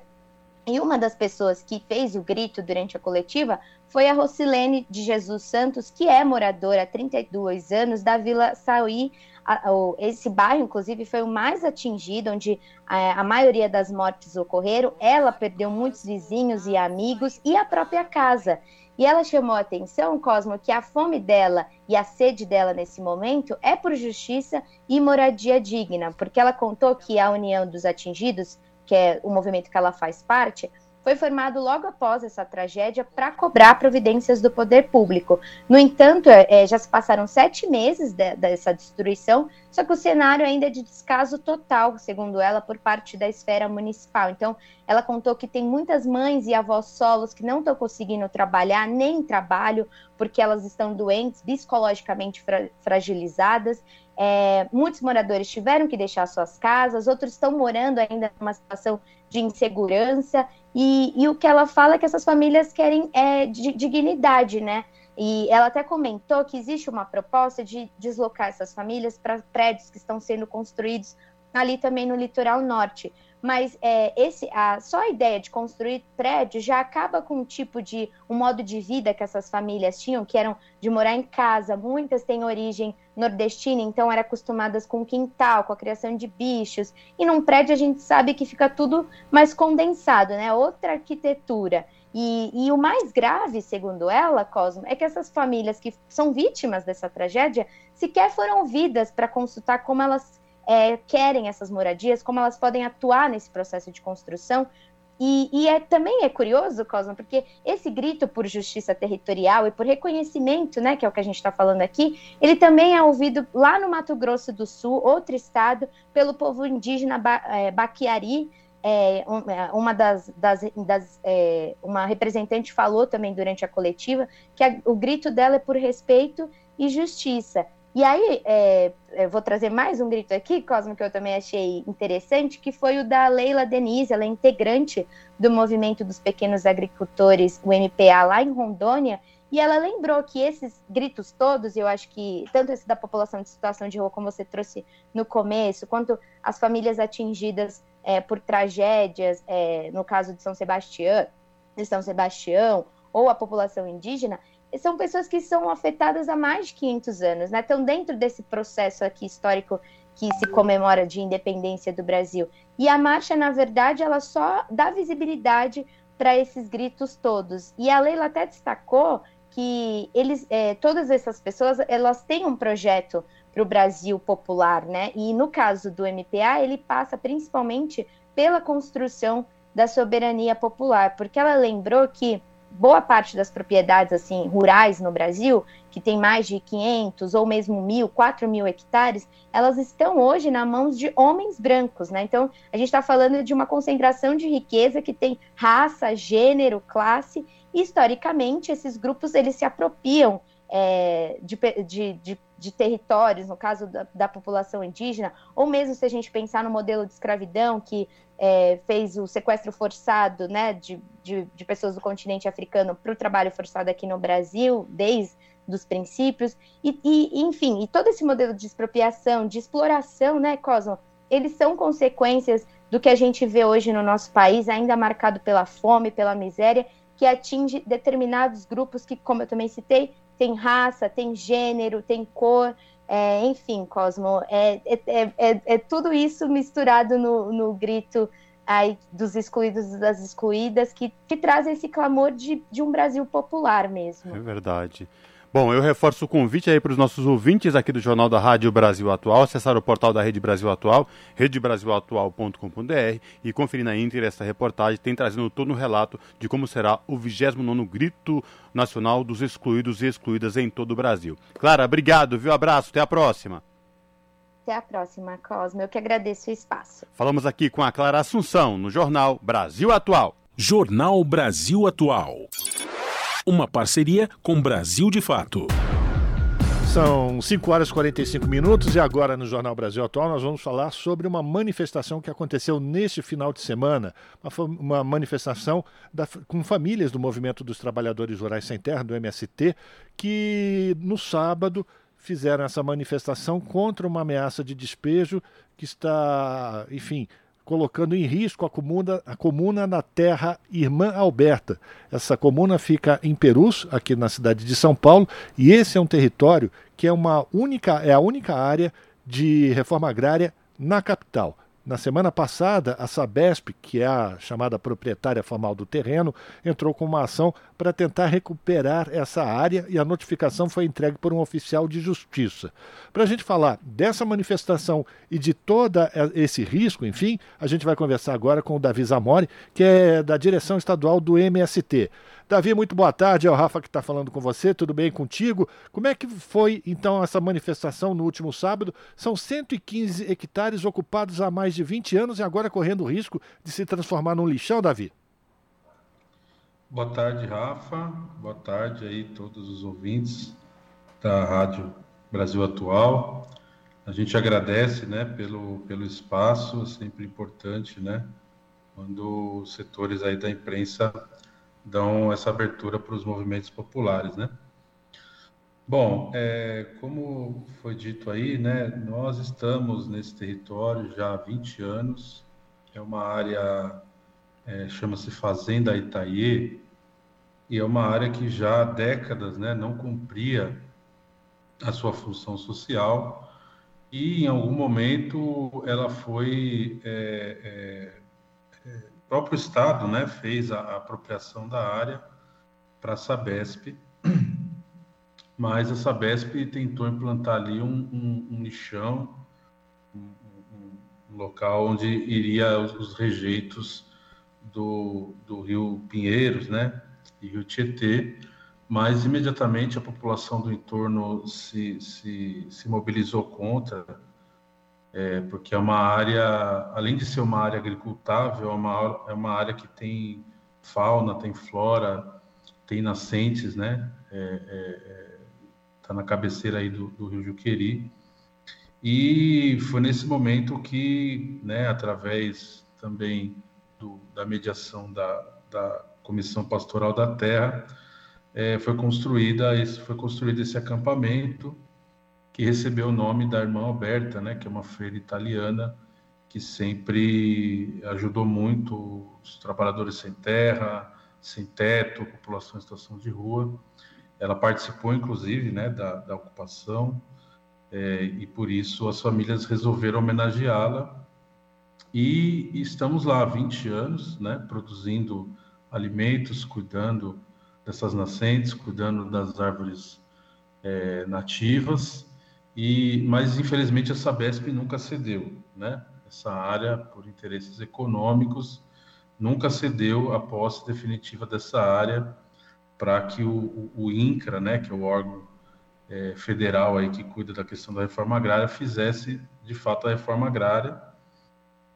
E uma das pessoas que fez o grito durante a coletiva foi a Rocilene de Jesus Santos, que é moradora há 32 anos da Vila Sauí. Esse bairro, inclusive, foi o mais atingido, onde a maioria das mortes ocorreram. Ela perdeu muitos vizinhos e amigos e a própria casa. E ela chamou a atenção, Cosmo, que a fome dela e a sede dela nesse momento é por justiça e moradia digna, porque ela contou que a União dos Atingidos que é o movimento que ela faz parte, foi formado logo após essa tragédia para cobrar providências do poder público. No entanto, é, já se passaram sete meses de, dessa destruição, só que o cenário ainda é de descaso total, segundo ela, por parte da esfera municipal. Então, ela contou que tem muitas mães e avós solos que não estão conseguindo trabalhar, nem trabalho, porque elas estão doentes, psicologicamente fra fragilizadas. É, muitos moradores tiveram que deixar suas casas, outros estão morando ainda numa situação de insegurança, e, e o que ela fala é que essas famílias querem é, dignidade, né? E ela até comentou que existe uma proposta de deslocar essas famílias para prédios que estão sendo construídos ali também no litoral norte mas é, esse, a, só a ideia de construir prédio já acaba com um tipo de um modo de vida que essas famílias tinham, que eram de morar em casa. Muitas têm origem nordestina, então eram acostumadas com quintal, com a criação de bichos. E num prédio a gente sabe que fica tudo mais condensado, né? Outra arquitetura. E, e, o mais grave, segundo ela, Cosmo, é que essas famílias que são vítimas dessa tragédia sequer foram ouvidas para consultar como elas é, querem essas moradias, como elas podem atuar nesse processo de construção. E, e é, também é curioso, Cosmo, porque esse grito por justiça territorial e por reconhecimento, né, que é o que a gente está falando aqui, ele também é ouvido lá no Mato Grosso do Sul, outro estado, pelo povo indígena ba, é, Baquiari, é, é uma das, das, das é, uma representante falou também durante a coletiva que a, o grito dela é por respeito e justiça. E aí, é, vou trazer mais um grito aqui, Cosmo, que eu também achei interessante, que foi o da Leila Denise, ela é integrante do Movimento dos Pequenos Agricultores, o MPA, lá em Rondônia, e ela lembrou que esses gritos todos, eu acho que tanto esse da população de situação de rua, como você trouxe no começo, quanto as famílias atingidas é, por tragédias, é, no caso de São Sebastião, de São Sebastião, ou a população indígena, são pessoas que são afetadas há mais de 500 anos, né? Estão dentro desse processo aqui histórico que se comemora de independência do Brasil. E a marcha, na verdade, ela só dá visibilidade para esses gritos todos. E a Leila até destacou que eles, é, todas essas pessoas, elas têm um projeto para o Brasil popular, né? E no caso do MPA, ele passa principalmente pela construção da soberania popular, porque ela lembrou que boa parte das propriedades assim rurais no Brasil, que tem mais de 500 ou mesmo mil, 4 mil hectares, elas estão hoje na mãos de homens brancos, né? Então a gente está falando de uma concentração de riqueza que tem raça, gênero, classe. E, historicamente, esses grupos eles se apropriam é, de, de, de, de, territórios, no caso da, da, população indígena, ou mesmo se a gente pensar no modelo de escravidão que é, fez o sequestro forçado né, de, de, de pessoas do continente africano para o trabalho forçado aqui no Brasil, desde os princípios, e, e, enfim, e todo esse modelo de expropriação, de exploração, né, Cosmo, eles são consequências do que a gente vê hoje no nosso país, ainda marcado pela fome, pela miséria, que atinge determinados grupos que, como eu também citei, tem raça, tem gênero, tem cor, é, enfim, Cosmo, é, é, é, é, tudo isso misturado no, no grito aí dos excluídos e das excluídas que, que traz esse clamor de, de um Brasil popular mesmo. É verdade. Bom, eu reforço o convite aí para os nossos ouvintes aqui do Jornal da Rádio Brasil Atual, acessar o portal da Rede Brasil Atual, redebrasilatual.com.br e conferir na íntegra essa reportagem, tem trazendo todo o relato de como será o 29º Grito Nacional dos Excluídos e Excluídas em todo o Brasil. Clara, obrigado, viu? Abraço, até a próxima. Até a próxima, Cosmo. Eu que agradeço o espaço. Falamos aqui com a Clara Assunção, no Jornal Brasil Atual. Jornal Brasil Atual. Uma parceria com Brasil de Fato. São 5 horas e 45 minutos e agora no Jornal Brasil Atual nós vamos falar sobre uma manifestação que aconteceu neste final de semana. Uma, manifestação da, com famílias do Movimento dos Trabalhadores Rurais Sem Terra, do MST, que no sábado fizeram essa manifestação contra uma ameaça de despejo que está, enfim, colocando em risco a comuna, a comuna na terra Irmã Alberta. Essa comuna fica em Perus, aqui na cidade de São Paulo, e esse é um território que é, uma única, é a única área de reforma agrária na capital. Na semana passada, a Sabesp, que é a chamada proprietária formal do terreno, entrou com uma ação para tentar recuperar essa área e a notificação foi entregue por um oficial de justiça. Para a gente falar dessa manifestação e de todo esse risco, enfim, a gente vai conversar agora com o Davi Zamori, que é da direção estadual do MST. Davi, muito boa tarde. É o Rafa que está falando com você. Tudo bem contigo? Como é que foi então essa manifestação no último sábado? São 115 hectares ocupados há mais de 20 anos e agora correndo o risco de se transformar num lixão, Davi. Boa tarde, Rafa. Boa tarde aí todos os ouvintes da Rádio Brasil Atual. A gente agradece, né, pelo pelo espaço, sempre importante, né, quando os setores aí da imprensa dão essa abertura para os movimentos populares, né? Bom, é, como foi dito aí, né, nós estamos nesse território já há 20 anos, é uma área, é, chama-se Fazenda Itaiê, e é uma área que já há décadas né, não cumpria a sua função social, e em algum momento ela foi é, é próprio Estado né, fez a, apropriação da área para a Sabesp, mas a Sabesp tentou implantar ali um, um, um lixão, um, um, local onde iria os, os rejeitos do, do rio Pinheiros, né, e rio Tietê, mas imediatamente a população do entorno se, se, se mobilizou contra, é, porque é uma área, além de ser uma área agricultável, é uma, é uma área que tem fauna, tem flora, tem nascentes, né? Está é, é, é, na cabeceira aí do, do, Rio Juqueri. E foi nesse momento que, né, através também do, da mediação da, da Comissão Pastoral da Terra, é, foi construída esse foi construído esse acampamento que recebeu o nome da irmã Alberta, né, que é uma freira italiana que sempre ajudou muito os trabalhadores sem terra, sem teto, população em situação de rua. Ela participou, inclusive, né, da, da ocupação é, e por isso as famílias resolveram homenageá-la. E, estamos lá há 20 anos, né, produzindo alimentos, cuidando dessas nascentes, cuidando das árvores é, nativas. E, mas infelizmente a Sabesp nunca cedeu, né? Essa área, por interesses econômicos, nunca cedeu a posse definitiva dessa área para que o, o, INCRA, né, que é o órgão é, federal aí que cuida da questão da reforma agrária, fizesse de fato a reforma agrária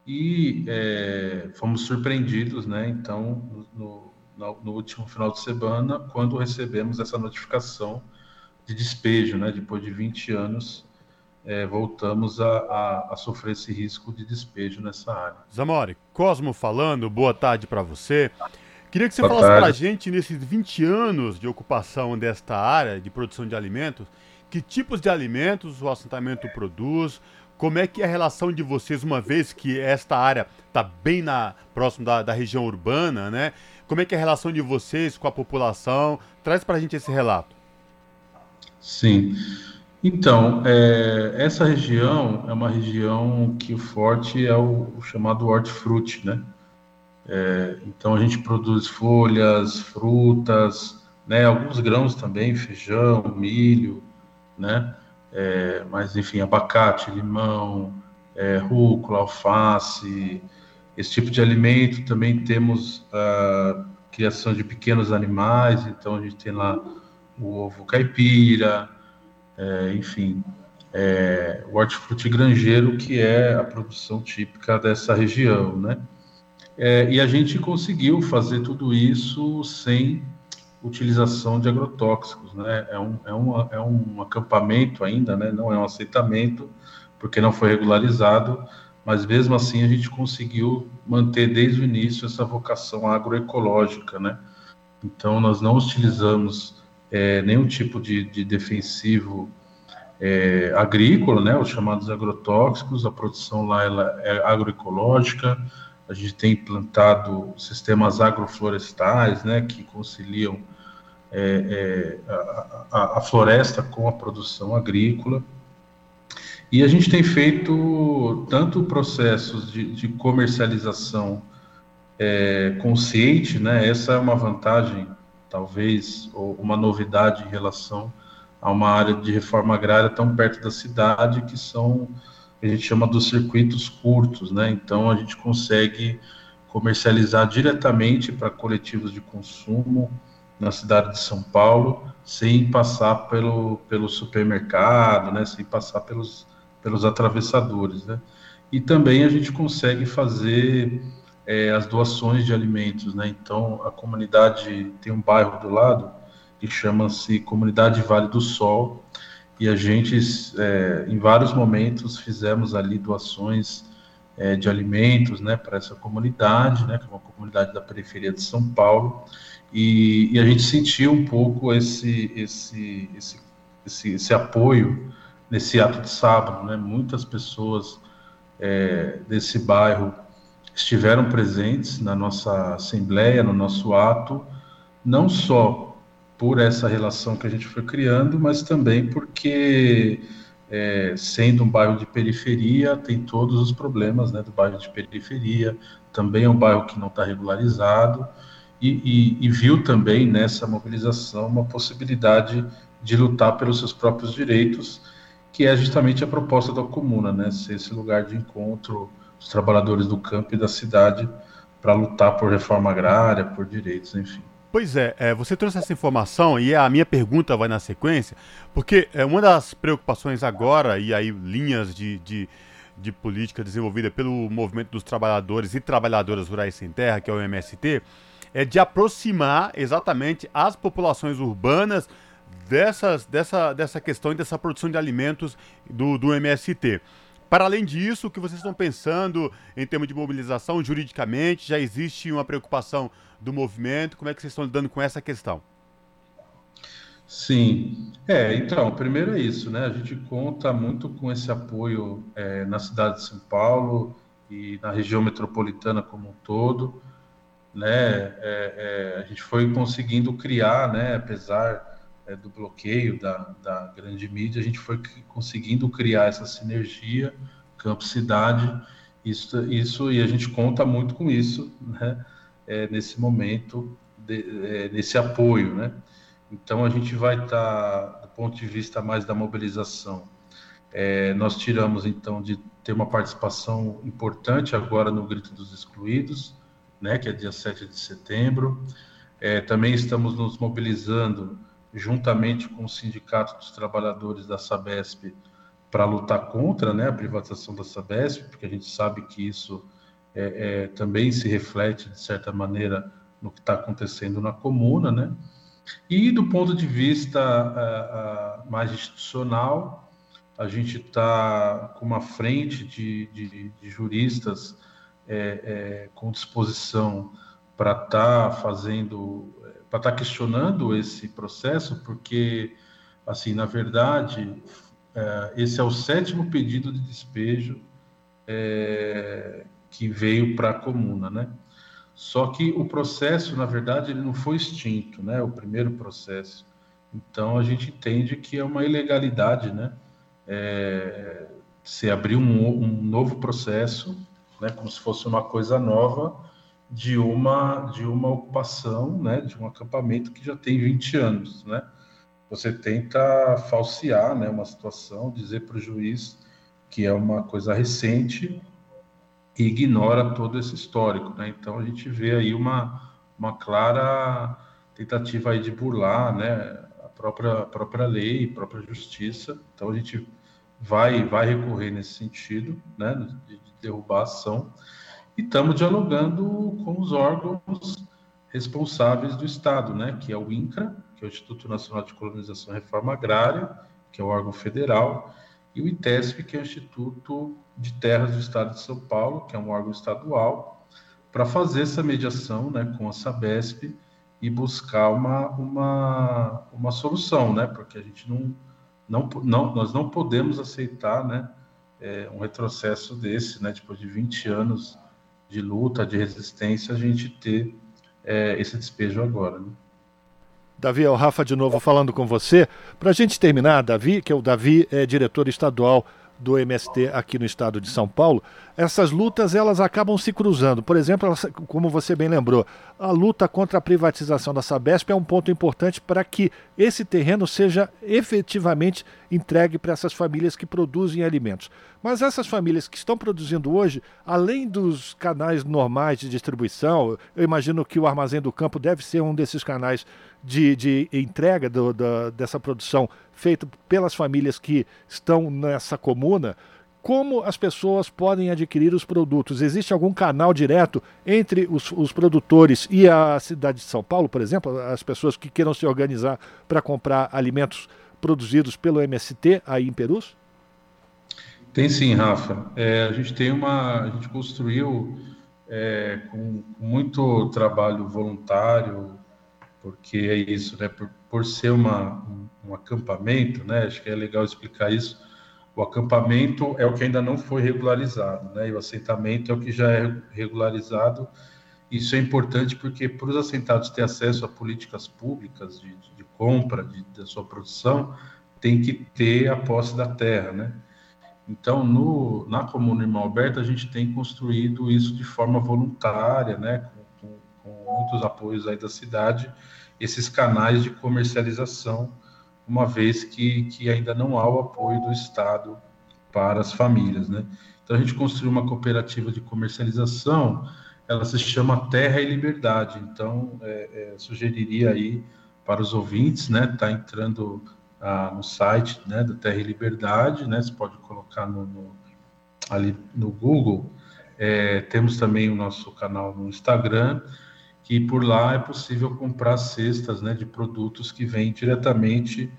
e é, fomos surpreendidos, né? Então, no, no, no, último final de semana, quando recebemos essa notificação de despejo, né? Depois de 20 anos, é, voltamos a, a, a, sofrer esse risco de despejo nessa área. Zamori, Cosmo falando, boa tarde para você. Queria que você boa falasse para a gente, nesses 20 anos de ocupação desta área de produção de alimentos, que tipos de alimentos o assentamento produz, como é que é a relação de vocês, uma vez que esta área está bem na próximo da, da, região urbana, né? Como é que é a relação de vocês com a população? Traz para a gente esse relato. Sim. Então, é, essa região é uma região que o forte é o, o chamado hortifruti, né? É, então a gente produz folhas, frutas, né? Alguns grãos também, feijão, milho, né? é, mas enfim, abacate, limão, é, rúcula, alface, esse tipo de alimento. Também temos a criação de pequenos animais, então a gente tem lá o ovo caipira, é, enfim, é, o hortifruti granjeiro, que é a produção típica dessa região, né? É, e a gente conseguiu fazer tudo isso sem utilização de agrotóxicos, né? É um, é um, é um acampamento ainda, né? Não é um aceitamento, porque não foi regularizado, mas mesmo assim a gente conseguiu manter desde o início essa vocação agroecológica, né? Então nós não utilizamos é, nenhum tipo de, de defensivo é, agrícola, né? Os chamados agrotóxicos, a produção lá ela é agroecológica, a gente tem implantado sistemas agroflorestais, né, que conciliam é, é, a, a, floresta com a produção agrícola. E a gente tem feito tanto processos de, de comercialização é, consciente, né? Essa é uma vantagem, talvez, uma novidade em relação a uma área de reforma agrária tão perto da cidade, que são a gente chama dos circuitos curtos, né? Então a gente consegue comercializar diretamente para coletivos de consumo, na cidade de São Paulo sem passar pelo, pelo supermercado, né, sem passar pelos, pelos atravessadores. Né? E também a gente consegue fazer é, as doações de alimentos. Né? Então, a comunidade tem um bairro do lado que chama-se Comunidade Vale do Sol, e a gente, é, em vários momentos, fizemos ali doações é, de alimentos né, para essa comunidade, né, que é uma comunidade da periferia de São Paulo, e, e, a gente sentiu um pouco esse, esse, esse, esse, esse apoio nesse ato de sábado, né? Muitas pessoas é, desse bairro estiveram presentes na nossa assembleia, no nosso ato, não só por essa relação que a gente foi criando, mas também porque, é, sendo um bairro de periferia, tem todos os problemas né, do bairro de periferia, também é um bairro que não está regularizado, e, e, e viu também nessa mobilização uma possibilidade de lutar pelos seus próprios direitos, que é justamente a proposta da comuna, né? Ser esse lugar de encontro dos trabalhadores do campo e da cidade para lutar por reforma agrária, por direitos, enfim. Pois é, é, você trouxe essa informação e a minha pergunta vai na sequência, porque é uma das preocupações agora, e aí linhas de, de, de política desenvolvida pelo movimento dos trabalhadores e trabalhadoras rurais sem terra, que é o MST, é de aproximar exatamente as populações urbanas dessas, dessa, dessa questão e dessa produção de alimentos do, do MST. Para além disso, o que vocês estão pensando em termos de mobilização juridicamente? Já existe uma preocupação do movimento? Como é que vocês estão lidando com essa questão? Sim, é, então, primeiro é isso, né? A gente conta muito com esse apoio é, na cidade de São Paulo e na região metropolitana como um todo né? É, é, a gente foi conseguindo criar, né? Apesar é, do bloqueio da, da grande mídia, a gente foi conseguindo criar essa sinergia campo-cidade. Isso, isso e a gente conta muito com isso, né? é, nesse momento, de, é, nesse apoio, né? Então a gente vai estar, tá, do ponto de vista mais da mobilização, é, nós tiramos então de ter uma participação importante agora no Grito dos Excluídos, né, que é dia 7 de setembro. É, também estamos nos mobilizando juntamente com o Sindicato dos Trabalhadores da Sabesp para lutar contra né, a privatização da Sabesp, porque a gente sabe que isso é, é, também se reflete, de certa maneira, no que está acontecendo na comuna, né? E do ponto de vista mais institucional, a gente está com uma frente de, de, de juristas é, é, com disposição para estar tá fazendo, para estar tá questionando esse processo, porque, assim, na verdade, é, esse é o sétimo pedido de despejo é, que veio para a comuna, né? Só que o processo, na verdade, ele não foi extinto, né? O primeiro processo. Então a gente entende que é uma ilegalidade, né? É, se abrir um, um, novo processo, né? Como se fosse uma coisa nova de uma de uma ocupação, né? De um acampamento que já tem 20 anos, né? Você tenta falsear, né? Uma situação, dizer para o juiz que é uma coisa recente e ignora todo esse histórico. Né? Então a gente vê aí uma, uma clara tentativa aí de burlar né, a, própria, a própria lei, a própria justiça. Então a gente vai, vai recorrer nesse sentido, né, de, de derrubar a ação. E estamos dialogando com os órgãos responsáveis do Estado, né, que é o INCRA, que é o Instituto Nacional de Colonização e Reforma Agrária, que é o órgão federal, e o ITESP, que é o Instituto de Terras do Estado de São Paulo, que é um órgão estadual, para fazer essa mediação né, com a Sabesp e buscar uma, uma, uma solução, né, porque a gente não, não, não, nós não podemos aceitar né, é, um retrocesso desse, né, depois de 20 anos de luta, de resistência, a gente ter é, esse despejo agora. Né? Davi, é o Rafa de novo falando com você. Para a gente terminar, Davi, que é o Davi, é diretor estadual do MST aqui no estado de São Paulo, essas lutas elas acabam se cruzando. Por exemplo, elas, como você bem lembrou, a luta contra a privatização da Sabesp é um ponto importante para que esse terreno seja efetivamente entregue para essas famílias que produzem alimentos. Mas essas famílias que estão produzindo hoje, além dos canais normais de distribuição, eu imagino que o Armazém do Campo deve ser um desses canais de, de entrega do, da, dessa produção feito pelas famílias que estão nessa comuna como as pessoas podem adquirir os produtos? Existe algum canal direto entre os, os, produtores e a cidade de São Paulo, por exemplo, as pessoas que queiram se organizar para comprar alimentos produzidos pelo MST aí em Perus? Tem sim, Rafa. É, a gente tem uma, a gente construiu é, com, muito trabalho voluntário, porque é isso, né? Por, por ser uma, um, um acampamento, né? Acho que é legal explicar isso o acampamento é o que ainda não foi regularizado, né? E o assentamento é o que já é regularizado. Isso é importante porque para os assentados ter acesso a políticas públicas de, de compra de, da sua produção, tem que ter a posse da terra, né? Então, no, na Comuna Irmão Alberto, a gente tem construído isso de forma voluntária, né? Com, com, muitos apoios aí da cidade, esses canais de comercialização uma vez que, que ainda não há o apoio do Estado para as famílias, né? Então a gente construiu uma cooperativa de comercialização, ela se chama Terra e Liberdade. Então é, é, sugeriria aí para os ouvintes, né? Tá entrando ah, no site, né? Da Terra e Liberdade, né? Você pode colocar no, no ali no Google. É, temos também o nosso canal no Instagram que por lá é possível comprar cestas né, de produtos que vêm diretamente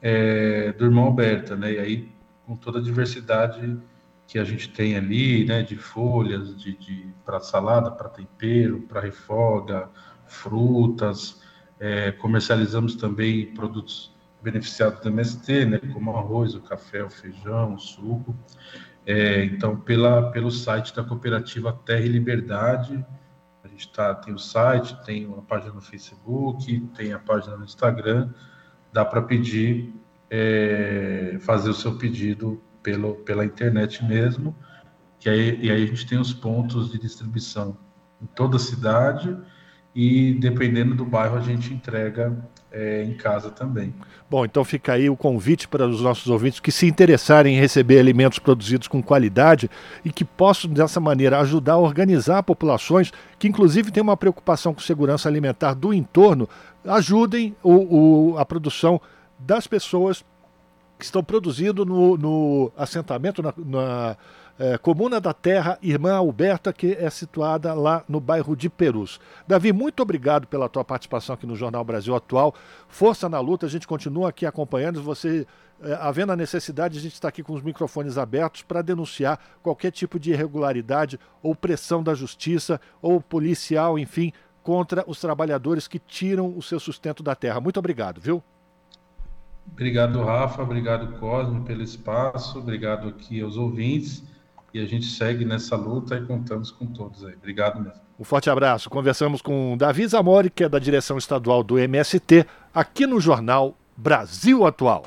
é, do Irmão Alberta, né? E aí, com toda a diversidade que a gente tem ali, né, de folhas, de, de para salada, para tempero, para refoga, frutas, é, comercializamos também produtos beneficiados do MST, né, como arroz, o café, o feijão, o suco. É, então, pela, pelo site da cooperativa Terra e Liberdade, a gente tá, tem o site, tem uma página no Facebook, tem a página no Instagram, dá para pedir, é, fazer o seu pedido pelo, pela internet mesmo, que aí, e aí a gente tem os pontos de distribuição em toda a cidade e dependendo do bairro a gente entrega é, em casa também. Bom, então fica aí o convite para os nossos ouvintes que se interessarem em receber alimentos produzidos com qualidade e que possam, dessa maneira, ajudar a organizar populações que, inclusive, têm uma preocupação com segurança alimentar do entorno, ajudem o, o, a produção das pessoas que estão produzindo no, no assentamento, na, na é, Comuna da Terra Irmã Alberta, que é situada lá no bairro de Perus. Davi, muito obrigado pela tua participação aqui no Jornal Brasil Atual. Força na luta, a gente continua aqui acompanhando. Você, é, havendo a necessidade, a gente está aqui com os microfones abertos para denunciar qualquer tipo de irregularidade ou pressão da justiça ou policial, enfim, contra os trabalhadores que tiram o seu sustento da terra. Muito obrigado, viu? Obrigado, Rafa. Obrigado, Cosme, pelo espaço. Obrigado aqui aos ouvintes e a gente segue nessa luta e contamos com todos aí. Obrigado mesmo. Um forte abraço. Conversamos com Davi Zamori, que é da direção estadual do MST, aqui no jornal Brasil Atual.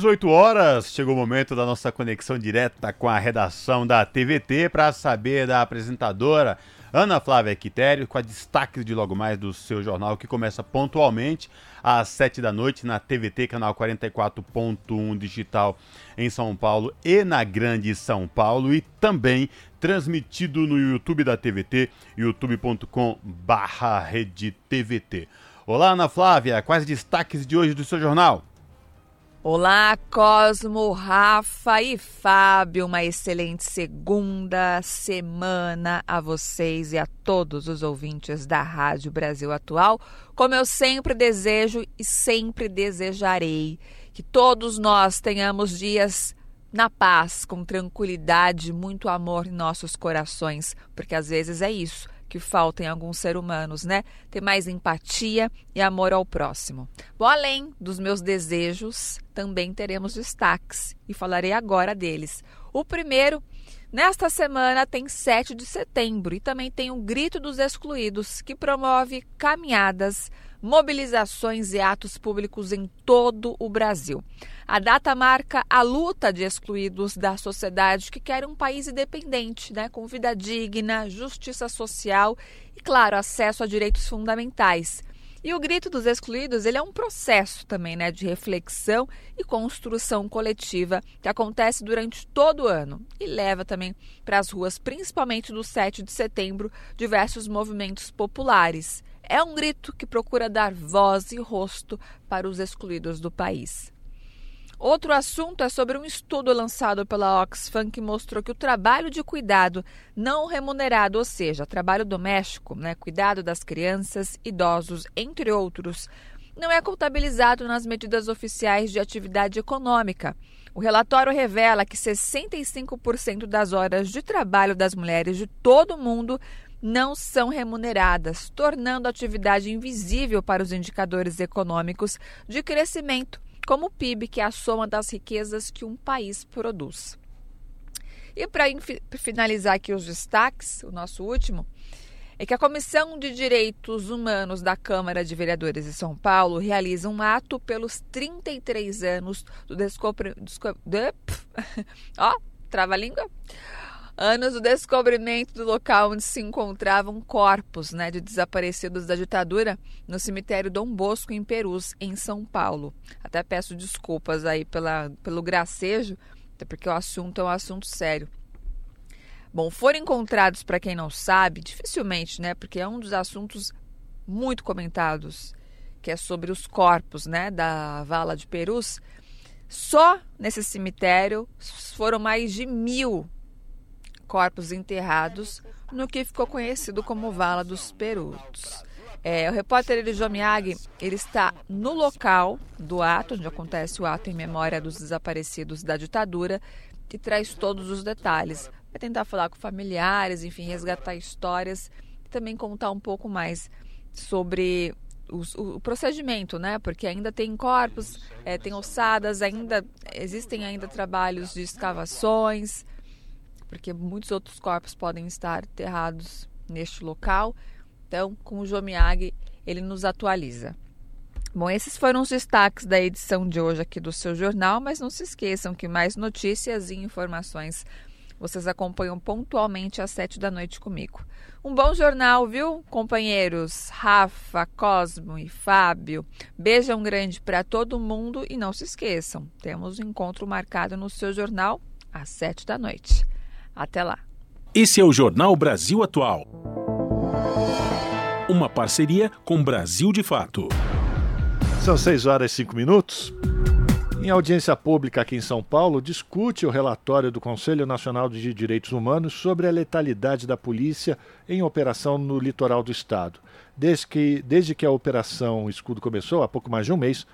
18 horas, chegou o momento da nossa conexão direta com a redação da TVT para saber da apresentadora Ana Flávia Quitério, com a destaque de logo mais do seu jornal, que começa pontualmente às 7 da noite na TVT, canal 44.1 digital em São Paulo e na Grande São Paulo, e também transmitido no YouTube da TVT, youtube.com/barra. Olá, Ana Flávia, quais destaques de hoje do seu jornal? Olá, Cosmo, Rafa e Fábio. Uma excelente segunda semana a vocês e a todos os ouvintes da Rádio Brasil Atual. Como eu sempre desejo e sempre desejarei, que todos nós tenhamos dias na paz, com tranquilidade, muito amor em nossos corações, porque às vezes é isso que falta em alguns seres humanos, né? Ter mais empatia e amor ao próximo. Bom, além dos meus desejos, também teremos destaques e falarei agora deles. O primeiro, nesta semana tem 7 de setembro e também tem o Grito dos Excluídos, que promove caminhadas, mobilizações e atos públicos em todo o Brasil. A data marca a luta de excluídos da sociedade que quer um país independente, né, com vida digna, justiça social e, claro, acesso a direitos fundamentais. E o Grito dos Excluídos ele é um processo também né, de reflexão e construção coletiva que acontece durante todo o ano e leva também para as ruas, principalmente do 7 de setembro, diversos movimentos populares. É um grito que procura dar voz e rosto para os excluídos do país. Outro assunto é sobre um estudo lançado pela Oxfam que mostrou que o trabalho de cuidado não remunerado, ou seja, trabalho doméstico, né, cuidado das crianças, idosos, entre outros, não é contabilizado nas medidas oficiais de atividade econômica. O relatório revela que 65% das horas de trabalho das mulheres de todo o mundo não são remuneradas, tornando a atividade invisível para os indicadores econômicos de crescimento como o PIB, que é a soma das riquezas que um país produz. E para finalizar aqui os destaques, o nosso último, é que a Comissão de Direitos Humanos da Câmara de Vereadores de São Paulo realiza um ato pelos 33 anos do descobrimento. Desco... De... Ó, trava-língua anos do descobrimento do local onde se encontravam corpos né, de desaparecidos da ditadura no cemitério Dom Bosco, em Perus, em São Paulo. Até peço desculpas aí pela, pelo gracejo, até porque o assunto é um assunto sério. Bom, foram encontrados, para quem não sabe, dificilmente, né? Porque é um dos assuntos muito comentados, que é sobre os corpos, né, da vala de Perus. Só nesse cemitério foram mais de mil corpos enterrados no que ficou conhecido como Vala dos Perus. É, o repórter Elijo Miyagi, ele está no local do ato, onde acontece o ato em memória dos desaparecidos da ditadura, e traz todos os detalhes. Vai tentar falar com familiares, enfim, resgatar histórias e também contar um pouco mais sobre o, o, procedimento, né? Porque ainda tem corpos, é, tem ossadas, ainda existem ainda trabalhos de escavações, porque muitos outros corpos podem estar enterrados neste local. Então, com o Jomiag, ele nos atualiza. Bom, esses foram os destaques da edição de hoje aqui do seu jornal, mas não se esqueçam que mais notícias e informações vocês acompanham pontualmente às sete da noite comigo. Um bom jornal, viu, companheiros? Rafa, Cosmo e Fábio. Beijão grande para todo mundo e não se esqueçam, temos um encontro marcado no seu jornal às sete da noite. Até lá. Esse é o Jornal Brasil Atual uma parceria com Brasil de Fato. São 6 horas e 5 minutos. Em audiência pública aqui em São Paulo, discute o relatório do Conselho Nacional de Direitos Humanos sobre a letalidade da polícia em operação no litoral do estado. Desde que, desde que a Operação Escudo começou, há pouco mais de um mês,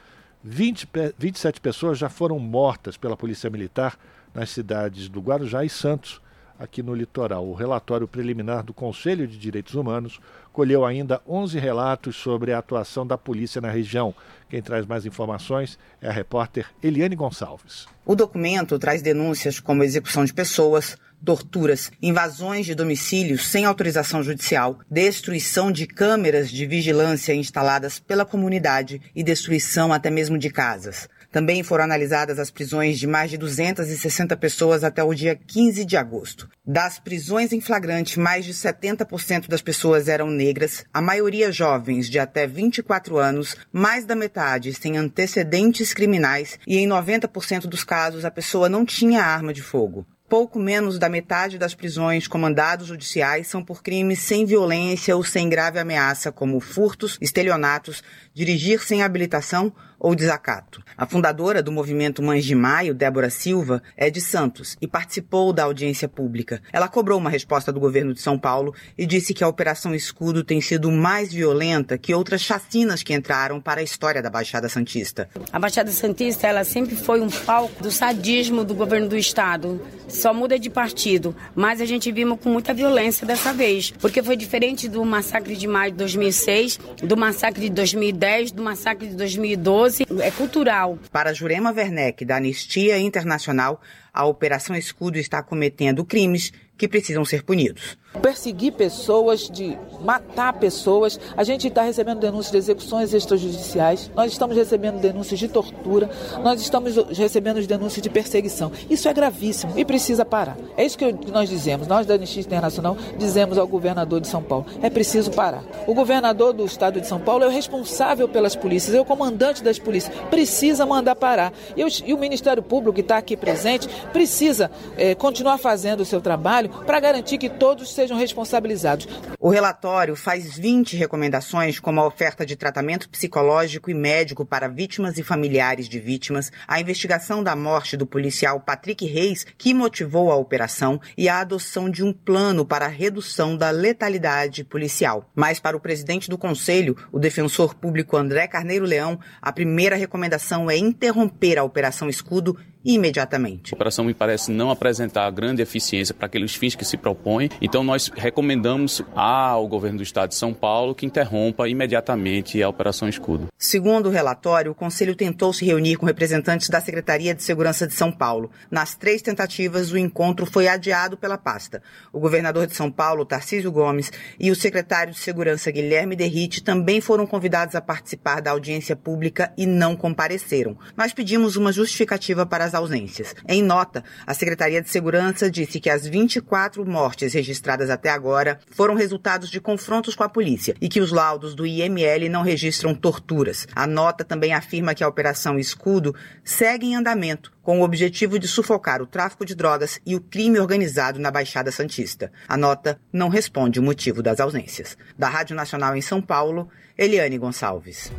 20, 27 pessoas já foram mortas pela Polícia Militar nas cidades do Guarujá e Santos, aqui no litoral. O relatório preliminar do Conselho de Direitos Humanos colheu ainda 11 relatos sobre a atuação da polícia na região. Quem traz mais informações é a repórter Eliane Gonçalves. O documento traz denúncias como execução de pessoas, torturas, invasões de domicílios sem autorização judicial, destruição de câmeras de vigilância instaladas pela comunidade e destruição até mesmo de casas. Também foram analisadas as prisões de mais de 260 pessoas até o dia 15 de agosto. Das prisões em flagrante, mais de 70% das pessoas eram negras, a maioria jovens de até 24 anos, mais da metade sem antecedentes criminais e em 90% dos casos a pessoa não tinha arma de fogo. Pouco menos da metade das prisões com mandados judiciais são por crimes sem violência ou sem grave ameaça, como furtos, estelionatos, dirigir sem habilitação ou desacato. A fundadora do movimento Mães de Maio, Débora Silva, é de Santos e participou da audiência pública. Ela cobrou uma resposta do governo de São Paulo e disse que a Operação Escudo tem sido mais violenta que outras chacinas que entraram para a história da Baixada Santista. A Baixada Santista, ela sempre foi um palco do sadismo do governo do estado. Só muda de partido, mas a gente vimos com muita violência dessa vez, porque foi diferente do massacre de maio de 2006, do massacre de 2010, do massacre de 2012 é cultural. Para Jurema Werneck, da Anistia Internacional, a Operação Escudo está cometendo crimes que precisam ser punidos. Perseguir pessoas, de matar pessoas. A gente está recebendo denúncias de execuções extrajudiciais, nós estamos recebendo denúncias de tortura, nós estamos recebendo denúncias de perseguição. Isso é gravíssimo e precisa parar. É isso que nós dizemos, nós da Anistia Internacional dizemos ao governador de São Paulo: é preciso parar. O governador do estado de São Paulo é o responsável pelas polícias, é o comandante das polícias, precisa mandar parar. E, o, e o Ministério Público que está aqui presente precisa é, continuar fazendo o seu trabalho para garantir que todos sejam responsabilizados. O relatório faz 20 recomendações, como a oferta de tratamento psicológico e médico para vítimas e familiares de vítimas, a investigação da morte do policial Patrick Reis, que motivou a operação, e a adoção de um plano para a redução da letalidade policial. Mas para o presidente do Conselho, o defensor público André Carneiro Leão, a primeira recomendação é interromper a Operação Escudo imediatamente. A operação me parece não apresentar grande eficiência para aqueles fins que se propõe, então nós recomendamos ao governo do estado de São Paulo que interrompa imediatamente a Operação Escudo. Segundo o relatório, o Conselho tentou se reunir com representantes da Secretaria de Segurança de São Paulo. Nas três tentativas, o encontro foi adiado pela pasta. O governador de São Paulo, Tarcísio Gomes, e o secretário de Segurança, Guilherme Derrite, também foram convidados a participar da audiência pública e não compareceram. Nós pedimos uma justificativa para as ausências. Em nota, a Secretaria de Segurança disse que as 24 mortes registradas até agora foram resultados de confrontos com a polícia e que os laudos do IML não registram torturas. A nota também afirma que a Operação Escudo segue em andamento com o objetivo de sufocar o tráfico de drogas e o crime organizado na Baixada Santista. A nota não responde o motivo das ausências. Da Rádio Nacional em São Paulo, Eliane Gonçalves.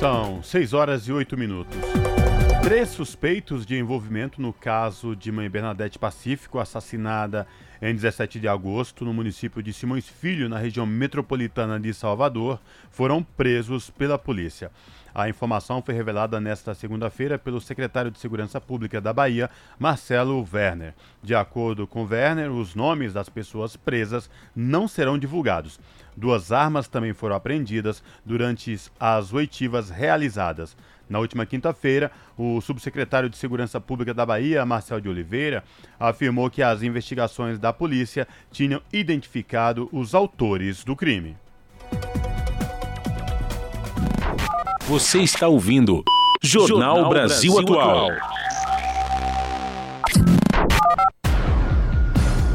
São 6 horas e 8 minutos. Três suspeitos de envolvimento no caso de mãe Bernadette Pacífico, assassinada em 17 de agosto no município de Simões Filho, na região metropolitana de Salvador, foram presos pela polícia. A informação foi revelada nesta segunda-feira pelo secretário de Segurança Pública da Bahia, Marcelo Werner. De acordo com Werner, os nomes das pessoas presas não serão divulgados. Duas armas também foram apreendidas durante as oitivas realizadas. Na última quinta-feira, o subsecretário de Segurança Pública da Bahia, Marcel de Oliveira, afirmou que as investigações da polícia tinham identificado os autores do crime. Você está ouvindo Jornal, Jornal Brasil, Brasil, Atual.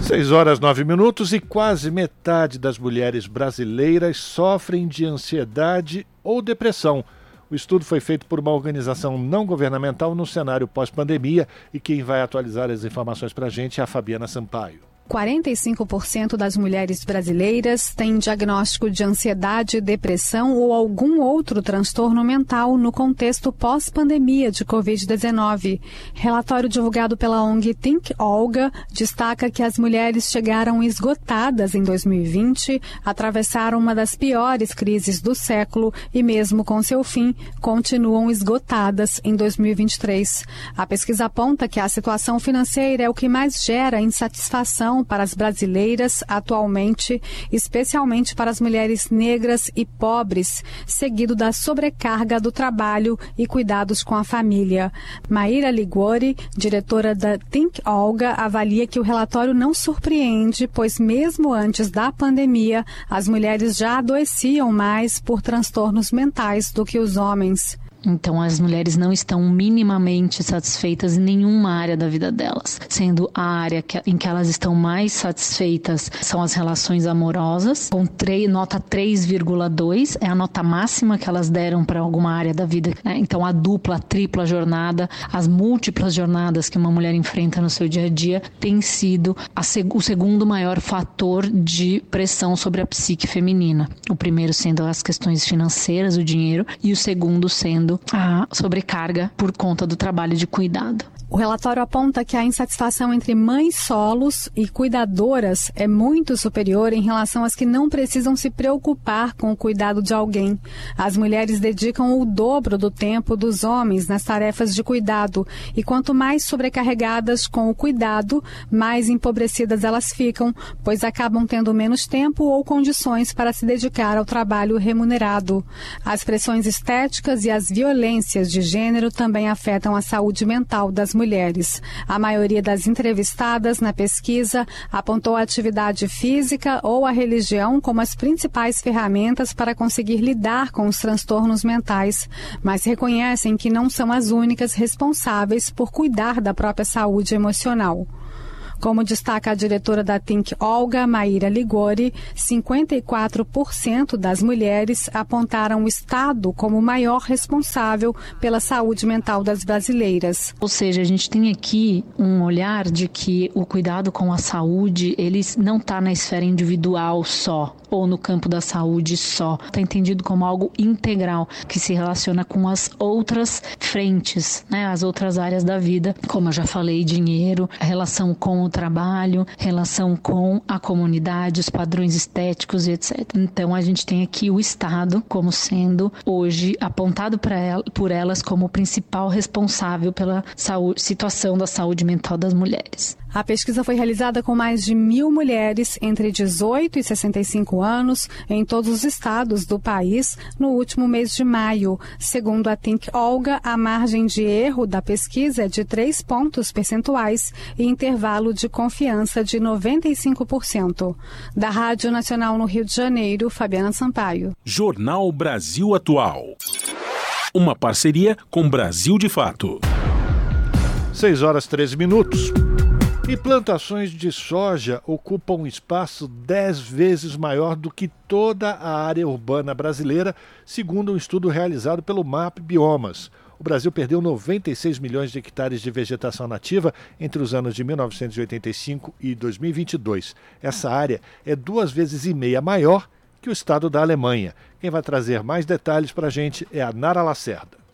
6 horas 9 minutos e quase metade das mulheres brasileiras sofrem de ansiedade ou depressão. O estudo foi feito por uma organização não governamental no cenário pós-pandemia e quem vai atualizar as informações para a gente é a Fabiana Sampaio. 45% das mulheres brasileiras têm diagnóstico de ansiedade, depressão ou algum outro transtorno mental no contexto pós-pandemia de Covid-19. Relatório divulgado pela ONG Think Olga destaca que as mulheres chegaram esgotadas em 2020, atravessaram uma das piores crises do século e, mesmo com seu fim, continuam esgotadas em 2023. A pesquisa aponta que a situação financeira é o que mais gera insatisfação para as brasileiras atualmente, especialmente para as mulheres negras e pobres, seguido da sobrecarga do trabalho e cuidados com a família. Maíra Liguori, diretora da Think Olga, avalia que o relatório não surpreende, pois mesmo antes da pandemia, as mulheres já adoeciam mais por transtornos mentais do que os homens. Então, as mulheres não estão minimamente satisfeitas em nenhuma área da vida delas, sendo a área que, em que elas estão mais satisfeitas são as relações amorosas, com 3, nota 3,2, é a nota máxima que elas deram para alguma área da vida. Né? Então, a dupla, a tripla jornada, as múltiplas jornadas que uma mulher enfrenta no seu dia a dia tem sido seg o segundo maior fator de pressão sobre a psique feminina. O primeiro sendo as questões financeiras, o dinheiro, e o segundo sendo a sobrecarga por conta do trabalho de cuidado. O relatório aponta que a insatisfação entre mães solos e cuidadoras é muito superior em relação às que não precisam se preocupar com o cuidado de alguém. As mulheres dedicam o dobro do tempo dos homens nas tarefas de cuidado e quanto mais sobrecarregadas com o cuidado, mais empobrecidas elas ficam, pois acabam tendo menos tempo ou condições para se dedicar ao trabalho remunerado. As pressões estéticas e as violências de gênero também afetam a saúde mental das mulheres. A maioria das entrevistadas na pesquisa apontou a atividade física ou a religião como as principais ferramentas para conseguir lidar com os transtornos mentais, mas reconhecem que não são as únicas responsáveis por cuidar da própria saúde emocional. Como destaca a diretora da Think Olga, Maíra Ligori, 54% das mulheres apontaram o Estado como o maior responsável pela saúde mental das brasileiras. Ou seja, a gente tem aqui um olhar de que o cuidado com a saúde, ele não está na esfera individual só ou no campo da saúde só. Está entendido como algo integral que se relaciona com as outras frentes, né? as outras áreas da vida, como eu já falei, dinheiro, relação com o trabalho, relação com a comunidade, os padrões estéticos e etc. Então a gente tem aqui o Estado como sendo hoje apontado ela, por elas como o principal responsável pela saúde, situação da saúde mental das mulheres. A pesquisa foi realizada com mais de mil mulheres entre 18 e 65 anos em todos os estados do país no último mês de maio. Segundo a Think Olga, a margem de erro da pesquisa é de 3 pontos percentuais e intervalo de confiança de 95%. Da Rádio Nacional no Rio de Janeiro, Fabiana Sampaio. Jornal Brasil Atual. Uma parceria com Brasil de Fato. 6 horas 13 minutos. E plantações de soja ocupam um espaço 10 vezes maior do que toda a área urbana brasileira, segundo um estudo realizado pelo MAP Biomas. O Brasil perdeu 96 milhões de hectares de vegetação nativa entre os anos de 1985 e 2022. Essa área é duas vezes e meia maior que o estado da Alemanha. Quem vai trazer mais detalhes para a gente é a Nara Lacerda.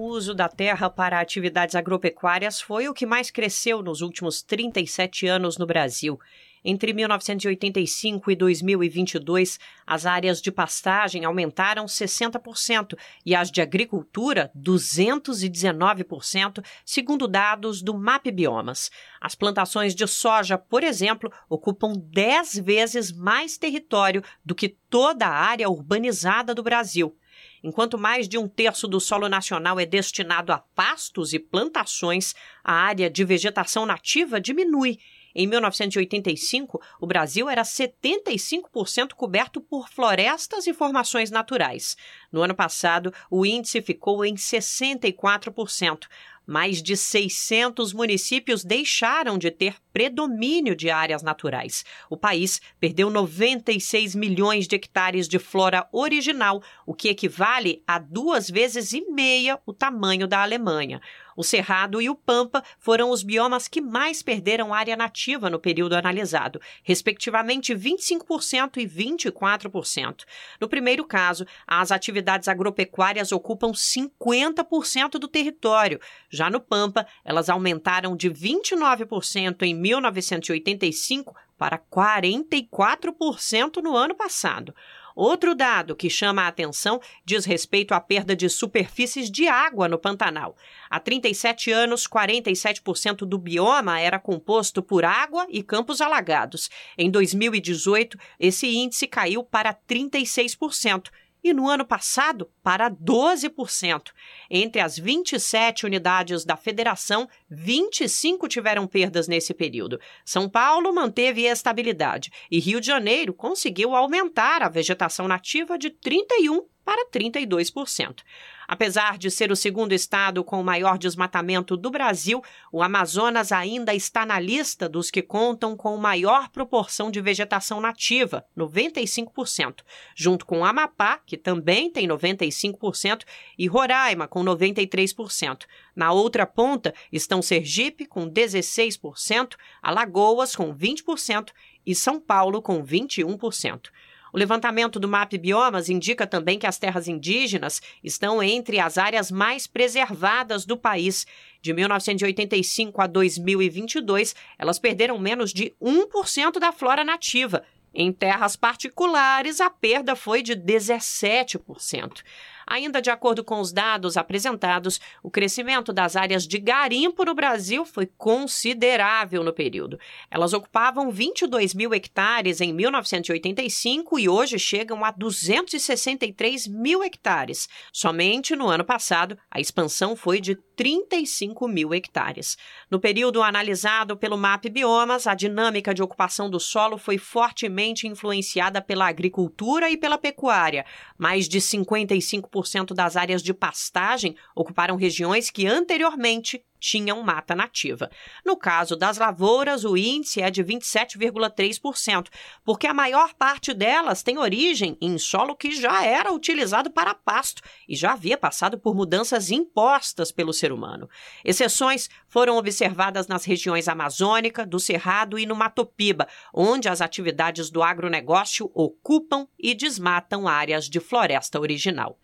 O uso da terra para atividades agropecuárias foi o que mais cresceu nos últimos 37 anos no Brasil. Entre 1985 e 2022, as áreas de pastagem aumentaram 60% e as de agricultura 219%, segundo dados do MAP Biomas. As plantações de soja, por exemplo, ocupam 10 vezes mais território do que toda a área urbanizada do Brasil. Enquanto mais de um terço do solo nacional é destinado a pastos e plantações, a área de vegetação nativa diminui. Em 1985, o Brasil era 75% coberto por florestas e formações naturais. No ano passado, o índice ficou em 64%. Mais de 600 municípios deixaram de ter predomínio de áreas naturais. O país perdeu 96 milhões de hectares de flora original, o que equivale a duas vezes e meia o tamanho da Alemanha. O Cerrado e o Pampa foram os biomas que mais perderam área nativa no período analisado, respectivamente 25% e 24%. No primeiro caso, as atividades agropecuárias ocupam 50% do território. Já no Pampa, elas aumentaram de 29% em 1985 para 44% no ano passado. Outro dado que chama a atenção diz respeito à perda de superfícies de água no Pantanal. Há 37 anos, 47% do bioma era composto por água e campos alagados. Em 2018, esse índice caiu para 36% e no ano passado para 12%. Entre as 27 unidades da federação, 25 tiveram perdas nesse período. São Paulo manteve estabilidade e Rio de Janeiro conseguiu aumentar a vegetação nativa de 31 para 32%. Apesar de ser o segundo estado com o maior desmatamento do Brasil, o Amazonas ainda está na lista dos que contam com maior proporção de vegetação nativa, 95%, junto com Amapá, que também tem 95%, e Roraima, com 93%. Na outra ponta estão Sergipe, com 16%, Alagoas, com 20% e São Paulo, com 21%. O levantamento do MAP Biomas indica também que as terras indígenas estão entre as áreas mais preservadas do país. De 1985 a 2022, elas perderam menos de 1% da flora nativa. Em terras particulares, a perda foi de 17%. Ainda de acordo com os dados apresentados, o crescimento das áreas de garimpo no Brasil foi considerável no período. Elas ocupavam 22 mil hectares em 1985 e hoje chegam a 263 mil hectares. Somente no ano passado, a expansão foi de 35 mil hectares. No período analisado pelo MAP Biomas, a dinâmica de ocupação do solo foi fortemente influenciada pela agricultura e pela pecuária. Mais de 55% 40% das áreas de pastagem ocuparam regiões que anteriormente tinham mata nativa. No caso das lavouras, o índice é de 27,3%, porque a maior parte delas tem origem em solo que já era utilizado para pasto e já havia passado por mudanças impostas pelo ser humano. Exceções foram observadas nas regiões amazônica, do Cerrado e no Matopiba, onde as atividades do agronegócio ocupam e desmatam áreas de floresta original.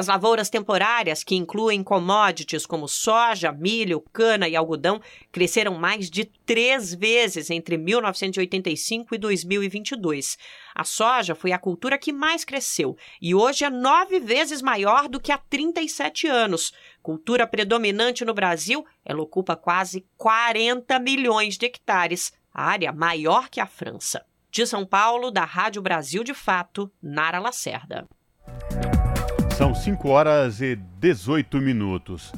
As lavouras temporárias, que incluem commodities como soja, milho, cana e algodão, cresceram mais de três vezes entre 1985 e 2022. A soja foi a cultura que mais cresceu e hoje é nove vezes maior do que há 37 anos. Cultura predominante no Brasil, ela ocupa quase 40 milhões de hectares, área maior que a França. De São Paulo, da Rádio Brasil de Fato, Nara Lacerda. São 5 horas e 18 minutos.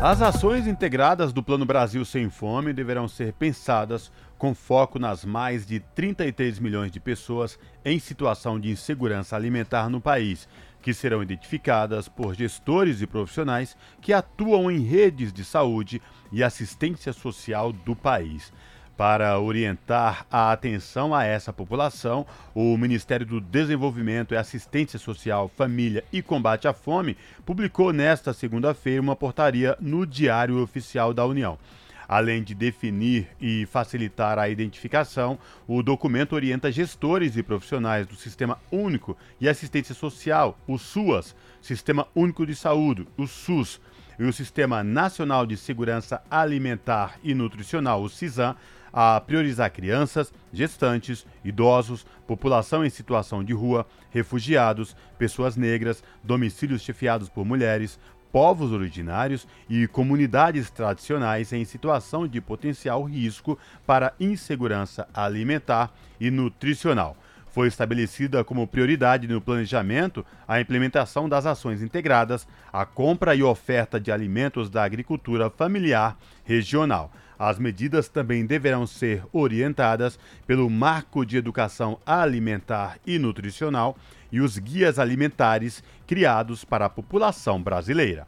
As ações integradas do Plano Brasil Sem Fome deverão ser pensadas com foco nas mais de 33 milhões de pessoas em situação de insegurança alimentar no país, que serão identificadas por gestores e profissionais que atuam em redes de saúde e assistência social do país. Para orientar a atenção a essa população, o Ministério do Desenvolvimento e Assistência Social, Família e Combate à Fome publicou nesta segunda-feira uma portaria no Diário Oficial da União. Além de definir e facilitar a identificação, o documento orienta gestores e profissionais do Sistema Único e Assistência Social, o SUAS, Sistema Único de Saúde, o SUS, e o Sistema Nacional de Segurança Alimentar e Nutricional, o CISAM, a priorizar crianças, gestantes, idosos, população em situação de rua, refugiados, pessoas negras, domicílios chefiados por mulheres, povos originários e comunidades tradicionais em situação de potencial risco para insegurança alimentar e nutricional. Foi estabelecida como prioridade no planejamento a implementação das ações integradas, a compra e oferta de alimentos da agricultura familiar regional. As medidas também deverão ser orientadas pelo Marco de Educação Alimentar e Nutricional e os guias alimentares criados para a população brasileira.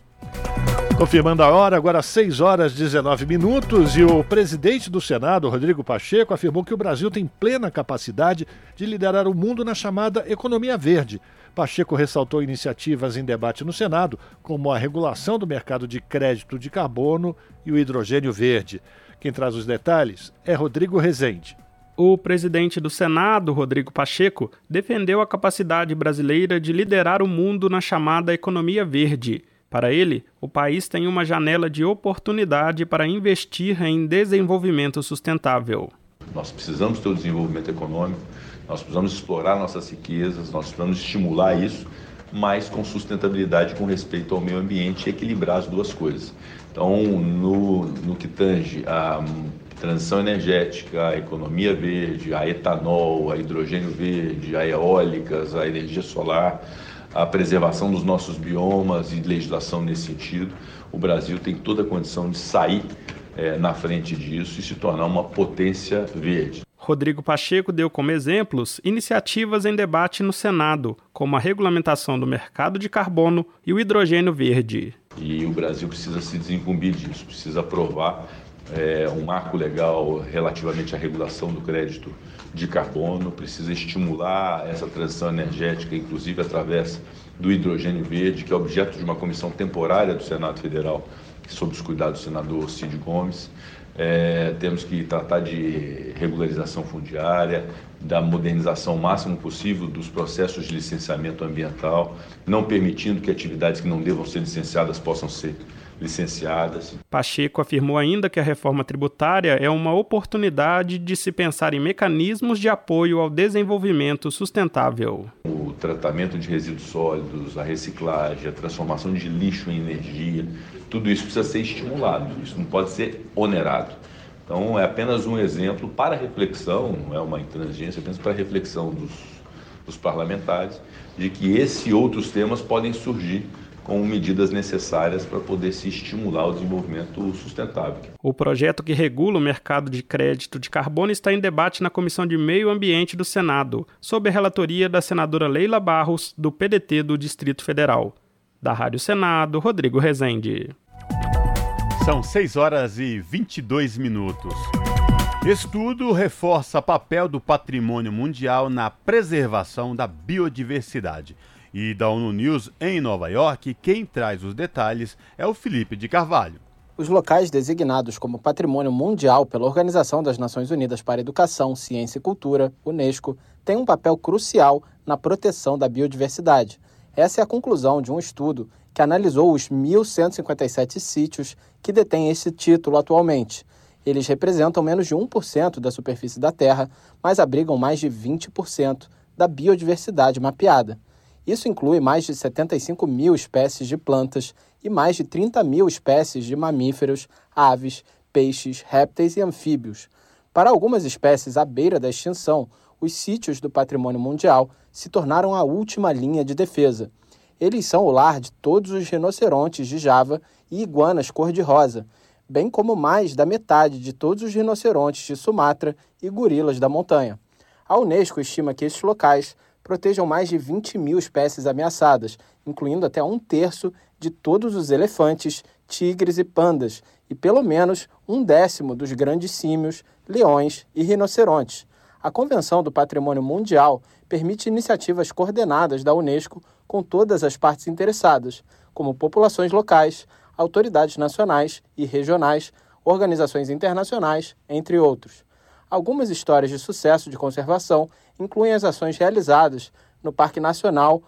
Confirmando a hora, agora 6 horas e 19 minutos, e o presidente do Senado, Rodrigo Pacheco, afirmou que o Brasil tem plena capacidade de liderar o mundo na chamada economia verde. Pacheco ressaltou iniciativas em debate no Senado, como a regulação do mercado de crédito de carbono e o hidrogênio verde. Quem traz os detalhes é Rodrigo Rezende. O presidente do Senado, Rodrigo Pacheco, defendeu a capacidade brasileira de liderar o mundo na chamada economia verde. Para ele, o país tem uma janela de oportunidade para investir em desenvolvimento sustentável. Nós precisamos ter o desenvolvimento econômico, nós precisamos explorar nossas riquezas, nós precisamos estimular isso, mas com sustentabilidade, com respeito ao meio ambiente e equilibrar as duas coisas. Então, no, no que tange a transição energética, a economia verde, a etanol, a hidrogênio verde, a eólicas, a energia solar, a preservação dos nossos biomas e legislação nesse sentido, o Brasil tem toda a condição de sair é, na frente disso e se tornar uma potência verde. Rodrigo Pacheco deu como exemplos iniciativas em debate no Senado, como a regulamentação do mercado de carbono e o hidrogênio verde. E o Brasil precisa se desincumbir disso, precisa aprovar é, um marco legal relativamente à regulação do crédito de carbono, precisa estimular essa transição energética, inclusive através do hidrogênio verde, que é objeto de uma comissão temporária do Senado Federal, sob os cuidados do senador Cid Gomes. É, temos que tratar de regularização fundiária, da modernização máximo possível dos processos de licenciamento ambiental, não permitindo que atividades que não devam ser licenciadas possam ser licenciadas. Pacheco afirmou ainda que a reforma tributária é uma oportunidade de se pensar em mecanismos de apoio ao desenvolvimento sustentável. O tratamento de resíduos sólidos, a reciclagem, a transformação de lixo em energia, tudo isso precisa ser estimulado, isso não pode ser onerado. Então, é apenas um exemplo para reflexão, não é uma intransigência, é apenas para reflexão dos, dos parlamentares, de que esse e outros temas podem surgir com medidas necessárias para poder se estimular o desenvolvimento sustentável. O projeto que regula o mercado de crédito de carbono está em debate na Comissão de Meio Ambiente do Senado, sob a relatoria da senadora Leila Barros, do PDT do Distrito Federal. Da Rádio Senado, Rodrigo Rezende. São 6 horas e 22 minutos. Estudo reforça papel do patrimônio mundial na preservação da biodiversidade. E da ONU News em Nova York, quem traz os detalhes é o Felipe de Carvalho. Os locais designados como Patrimônio Mundial pela Organização das Nações Unidas para Educação, Ciência e Cultura, Unesco, têm um papel crucial na proteção da biodiversidade. Essa é a conclusão de um estudo que analisou os 1.157 sítios que detêm esse título atualmente. Eles representam menos de 1% da superfície da Terra, mas abrigam mais de 20% da biodiversidade mapeada. Isso inclui mais de 75 mil espécies de plantas e mais de 30 mil espécies de mamíferos, aves, peixes, répteis e anfíbios. Para algumas espécies à beira da extinção, os sítios do patrimônio mundial se tornaram a última linha de defesa. Eles são o lar de todos os rinocerontes de Java e iguanas cor-de-rosa, bem como mais da metade de todos os rinocerontes de Sumatra e gorilas da montanha. A Unesco estima que esses locais protejam mais de 20 mil espécies ameaçadas, incluindo até um terço de todos os elefantes, tigres e pandas, e pelo menos um décimo dos grandes símios, leões e rinocerontes. A Convenção do Patrimônio Mundial permite iniciativas coordenadas da Unesco com todas as partes interessadas, como populações locais, autoridades nacionais e regionais, organizações internacionais, entre outros. Algumas histórias de sucesso de conservação incluem as ações realizadas no Parque Nacional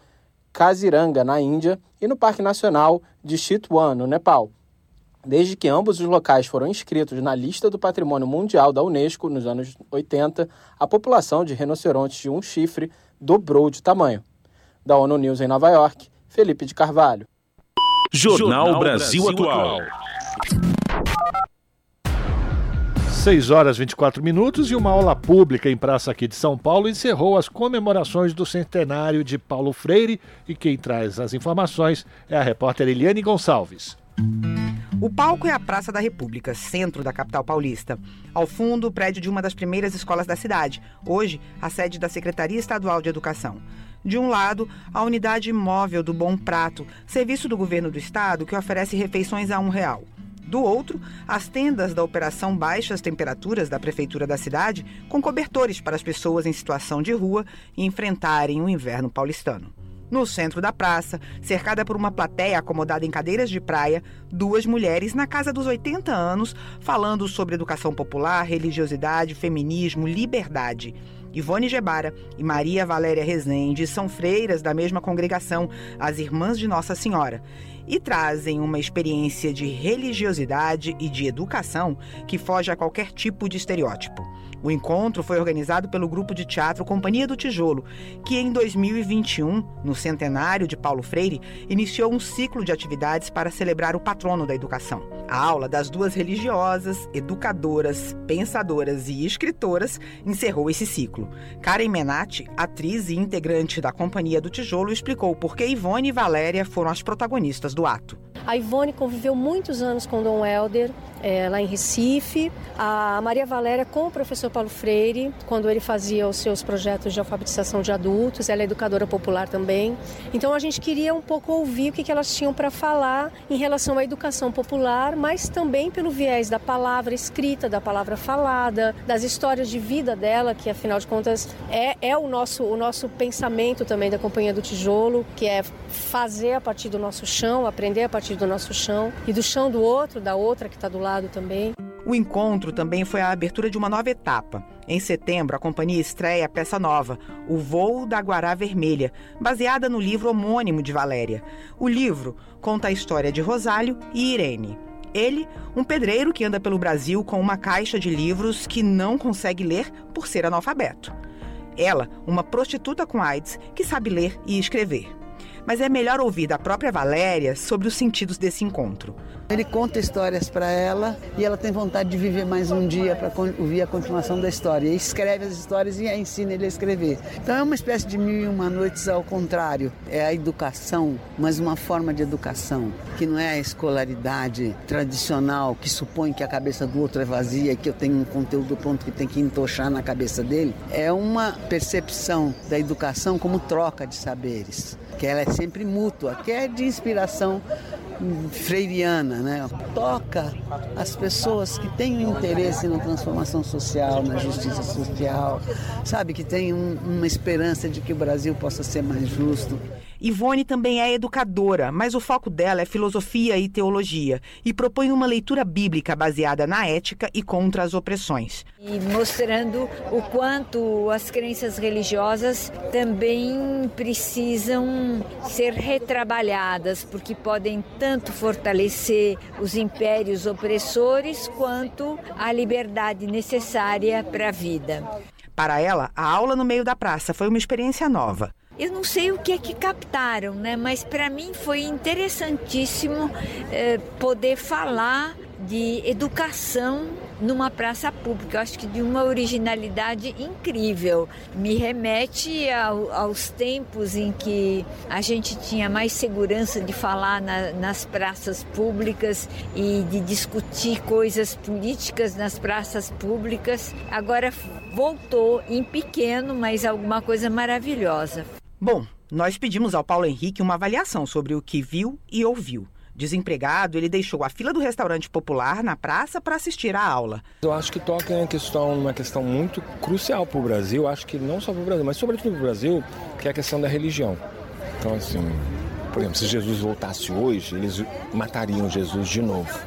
Kaziranga, na Índia, e no Parque Nacional de Chitwan, no Nepal. Desde que ambos os locais foram inscritos na lista do Patrimônio Mundial da Unesco nos anos 80, a população de rinocerontes de um chifre dobrou de tamanho. Da ONU News em Nova York, Felipe de Carvalho. Jornal Brasil Atual. 6 horas 24 minutos e uma aula pública em praça aqui de São Paulo encerrou as comemorações do centenário de Paulo Freire e quem traz as informações é a repórter Eliane Gonçalves. O palco é a Praça da República, centro da capital paulista. Ao fundo, o prédio de uma das primeiras escolas da cidade, hoje a sede da Secretaria Estadual de Educação. De um lado, a unidade móvel do Bom Prato, serviço do governo do estado que oferece refeições a um real. Do outro, as tendas da Operação Baixas Temperaturas da Prefeitura da cidade, com cobertores para as pessoas em situação de rua enfrentarem o inverno paulistano. No centro da praça, cercada por uma plateia acomodada em cadeiras de praia, duas mulheres na casa dos 80 anos falando sobre educação popular, religiosidade, feminismo, liberdade. Ivone Gebara e Maria Valéria Rezende são freiras da mesma congregação, as Irmãs de Nossa Senhora, e trazem uma experiência de religiosidade e de educação que foge a qualquer tipo de estereótipo. O encontro foi organizado pelo grupo de teatro Companhia do Tijolo, que em 2021, no centenário de Paulo Freire, iniciou um ciclo de atividades para celebrar o patrono da educação. A aula das duas religiosas, educadoras, pensadoras e escritoras encerrou esse ciclo. Karen Menati, atriz e integrante da Companhia do Tijolo, explicou por que Ivone e Valéria foram as protagonistas do ato. A Ivone conviveu muitos anos com Dom Helder, é, lá em Recife. A Maria Valéria com o professor Paulo Freire, quando ele fazia os seus projetos de alfabetização de adultos. Ela é educadora popular também. Então a gente queria um pouco ouvir o que, que elas tinham para falar em relação à educação popular, mas também pelo viés da palavra escrita, da palavra falada, das histórias de vida dela, que afinal de contas é, é o, nosso, o nosso pensamento também da Companhia do Tijolo, que é fazer a partir do nosso chão, aprender a partir do nosso chão e do chão do outro, da outra que está do lado também. O encontro também foi a abertura de uma nova etapa. Em setembro, a companhia estreia a peça nova, O Voo da Guará Vermelha, baseada no livro homônimo de Valéria. O livro conta a história de Rosário e Irene. Ele, um pedreiro que anda pelo Brasil com uma caixa de livros que não consegue ler por ser analfabeto. Ela, uma prostituta com AIDS que sabe ler e escrever mas é melhor ouvir da própria Valéria sobre os sentidos desse encontro. Ele conta histórias para ela e ela tem vontade de viver mais um dia para ouvir a continuação da história. E escreve as histórias e ensina ele a escrever. Então é uma espécie de mil e uma noites ao contrário. É a educação, mas uma forma de educação que não é a escolaridade tradicional que supõe que a cabeça do outro é vazia e que eu tenho um conteúdo pronto que tem que entochar na cabeça dele. É uma percepção da educação como troca de saberes que ela é sempre mútua, que é de inspiração freiriana, né? Toca as pessoas que têm um interesse na transformação social, na justiça social, sabe, que têm um, uma esperança de que o Brasil possa ser mais justo. Ivone também é educadora, mas o foco dela é filosofia e teologia e propõe uma leitura bíblica baseada na ética e contra as opressões. E mostrando o quanto as crenças religiosas também precisam ser retrabalhadas, porque podem tanto fortalecer os impérios opressores quanto a liberdade necessária para a vida. Para ela, a aula no meio da praça foi uma experiência nova. Eu não sei o que é que captaram, né? Mas para mim foi interessantíssimo eh, poder falar de educação numa praça pública. Eu acho que de uma originalidade incrível. Me remete ao, aos tempos em que a gente tinha mais segurança de falar na, nas praças públicas e de discutir coisas políticas nas praças públicas. Agora voltou em pequeno, mas alguma coisa maravilhosa. Bom, nós pedimos ao Paulo Henrique uma avaliação sobre o que viu e ouviu. Desempregado, ele deixou a fila do restaurante popular na praça para assistir à aula. Eu acho que toca em questão, uma questão muito crucial para o Brasil, acho que não só para o Brasil, mas sobretudo para o Brasil, que é a questão da religião. Então, assim, por exemplo, se Jesus voltasse hoje, eles matariam Jesus de novo.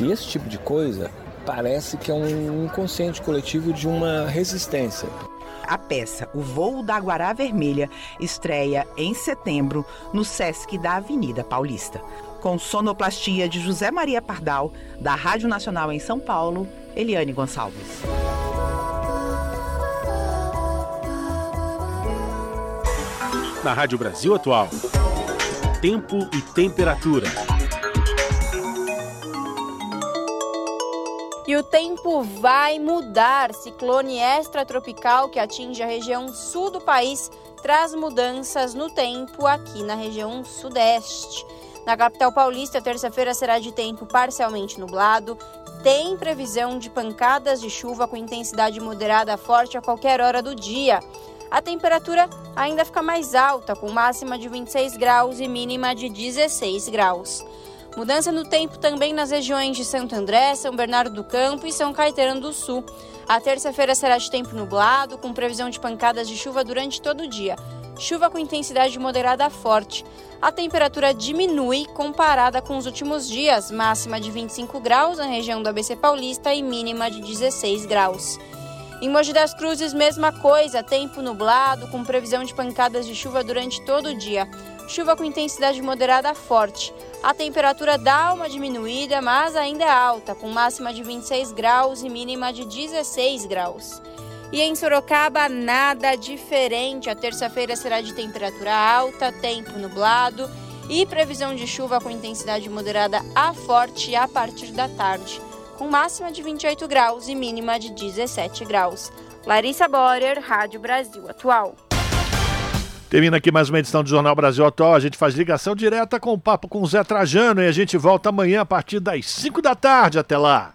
E esse tipo de coisa parece que é um inconsciente coletivo de uma resistência. A peça O Voo da Guará Vermelha estreia em setembro no Sesc da Avenida Paulista com sonoplastia de José Maria Pardal, da Rádio Nacional em São Paulo, Eliane Gonçalves. Na Rádio Brasil Atual, tempo e temperatura. E o tempo vai mudar. Ciclone extratropical que atinge a região sul do país traz mudanças no tempo aqui na região sudeste. Na capital paulista, terça-feira será de tempo parcialmente nublado. Tem previsão de pancadas de chuva com intensidade moderada a forte a qualquer hora do dia. A temperatura ainda fica mais alta, com máxima de 26 graus e mínima de 16 graus. Mudança no tempo também nas regiões de Santo André, São Bernardo do Campo e São Caetano do Sul. A terça-feira será de tempo nublado, com previsão de pancadas de chuva durante todo o dia. Chuva com intensidade moderada a forte a temperatura diminui comparada com os últimos dias, máxima de 25 graus na região do ABC Paulista e mínima de 16 graus. Em Mogi das Cruzes, mesma coisa, tempo nublado, com previsão de pancadas de chuva durante todo o dia. Chuva com intensidade moderada forte. A temperatura dá uma diminuída, mas ainda é alta, com máxima de 26 graus e mínima de 16 graus. E em Sorocaba, nada diferente. A terça-feira será de temperatura alta, tempo nublado e previsão de chuva com intensidade moderada a forte a partir da tarde, com máxima de 28 graus e mínima de 17 graus. Larissa Borer, Rádio Brasil Atual. Termina aqui mais uma edição do Jornal Brasil Atual. A gente faz ligação direta com o papo com o Zé Trajano e a gente volta amanhã a partir das 5 da tarde. Até lá.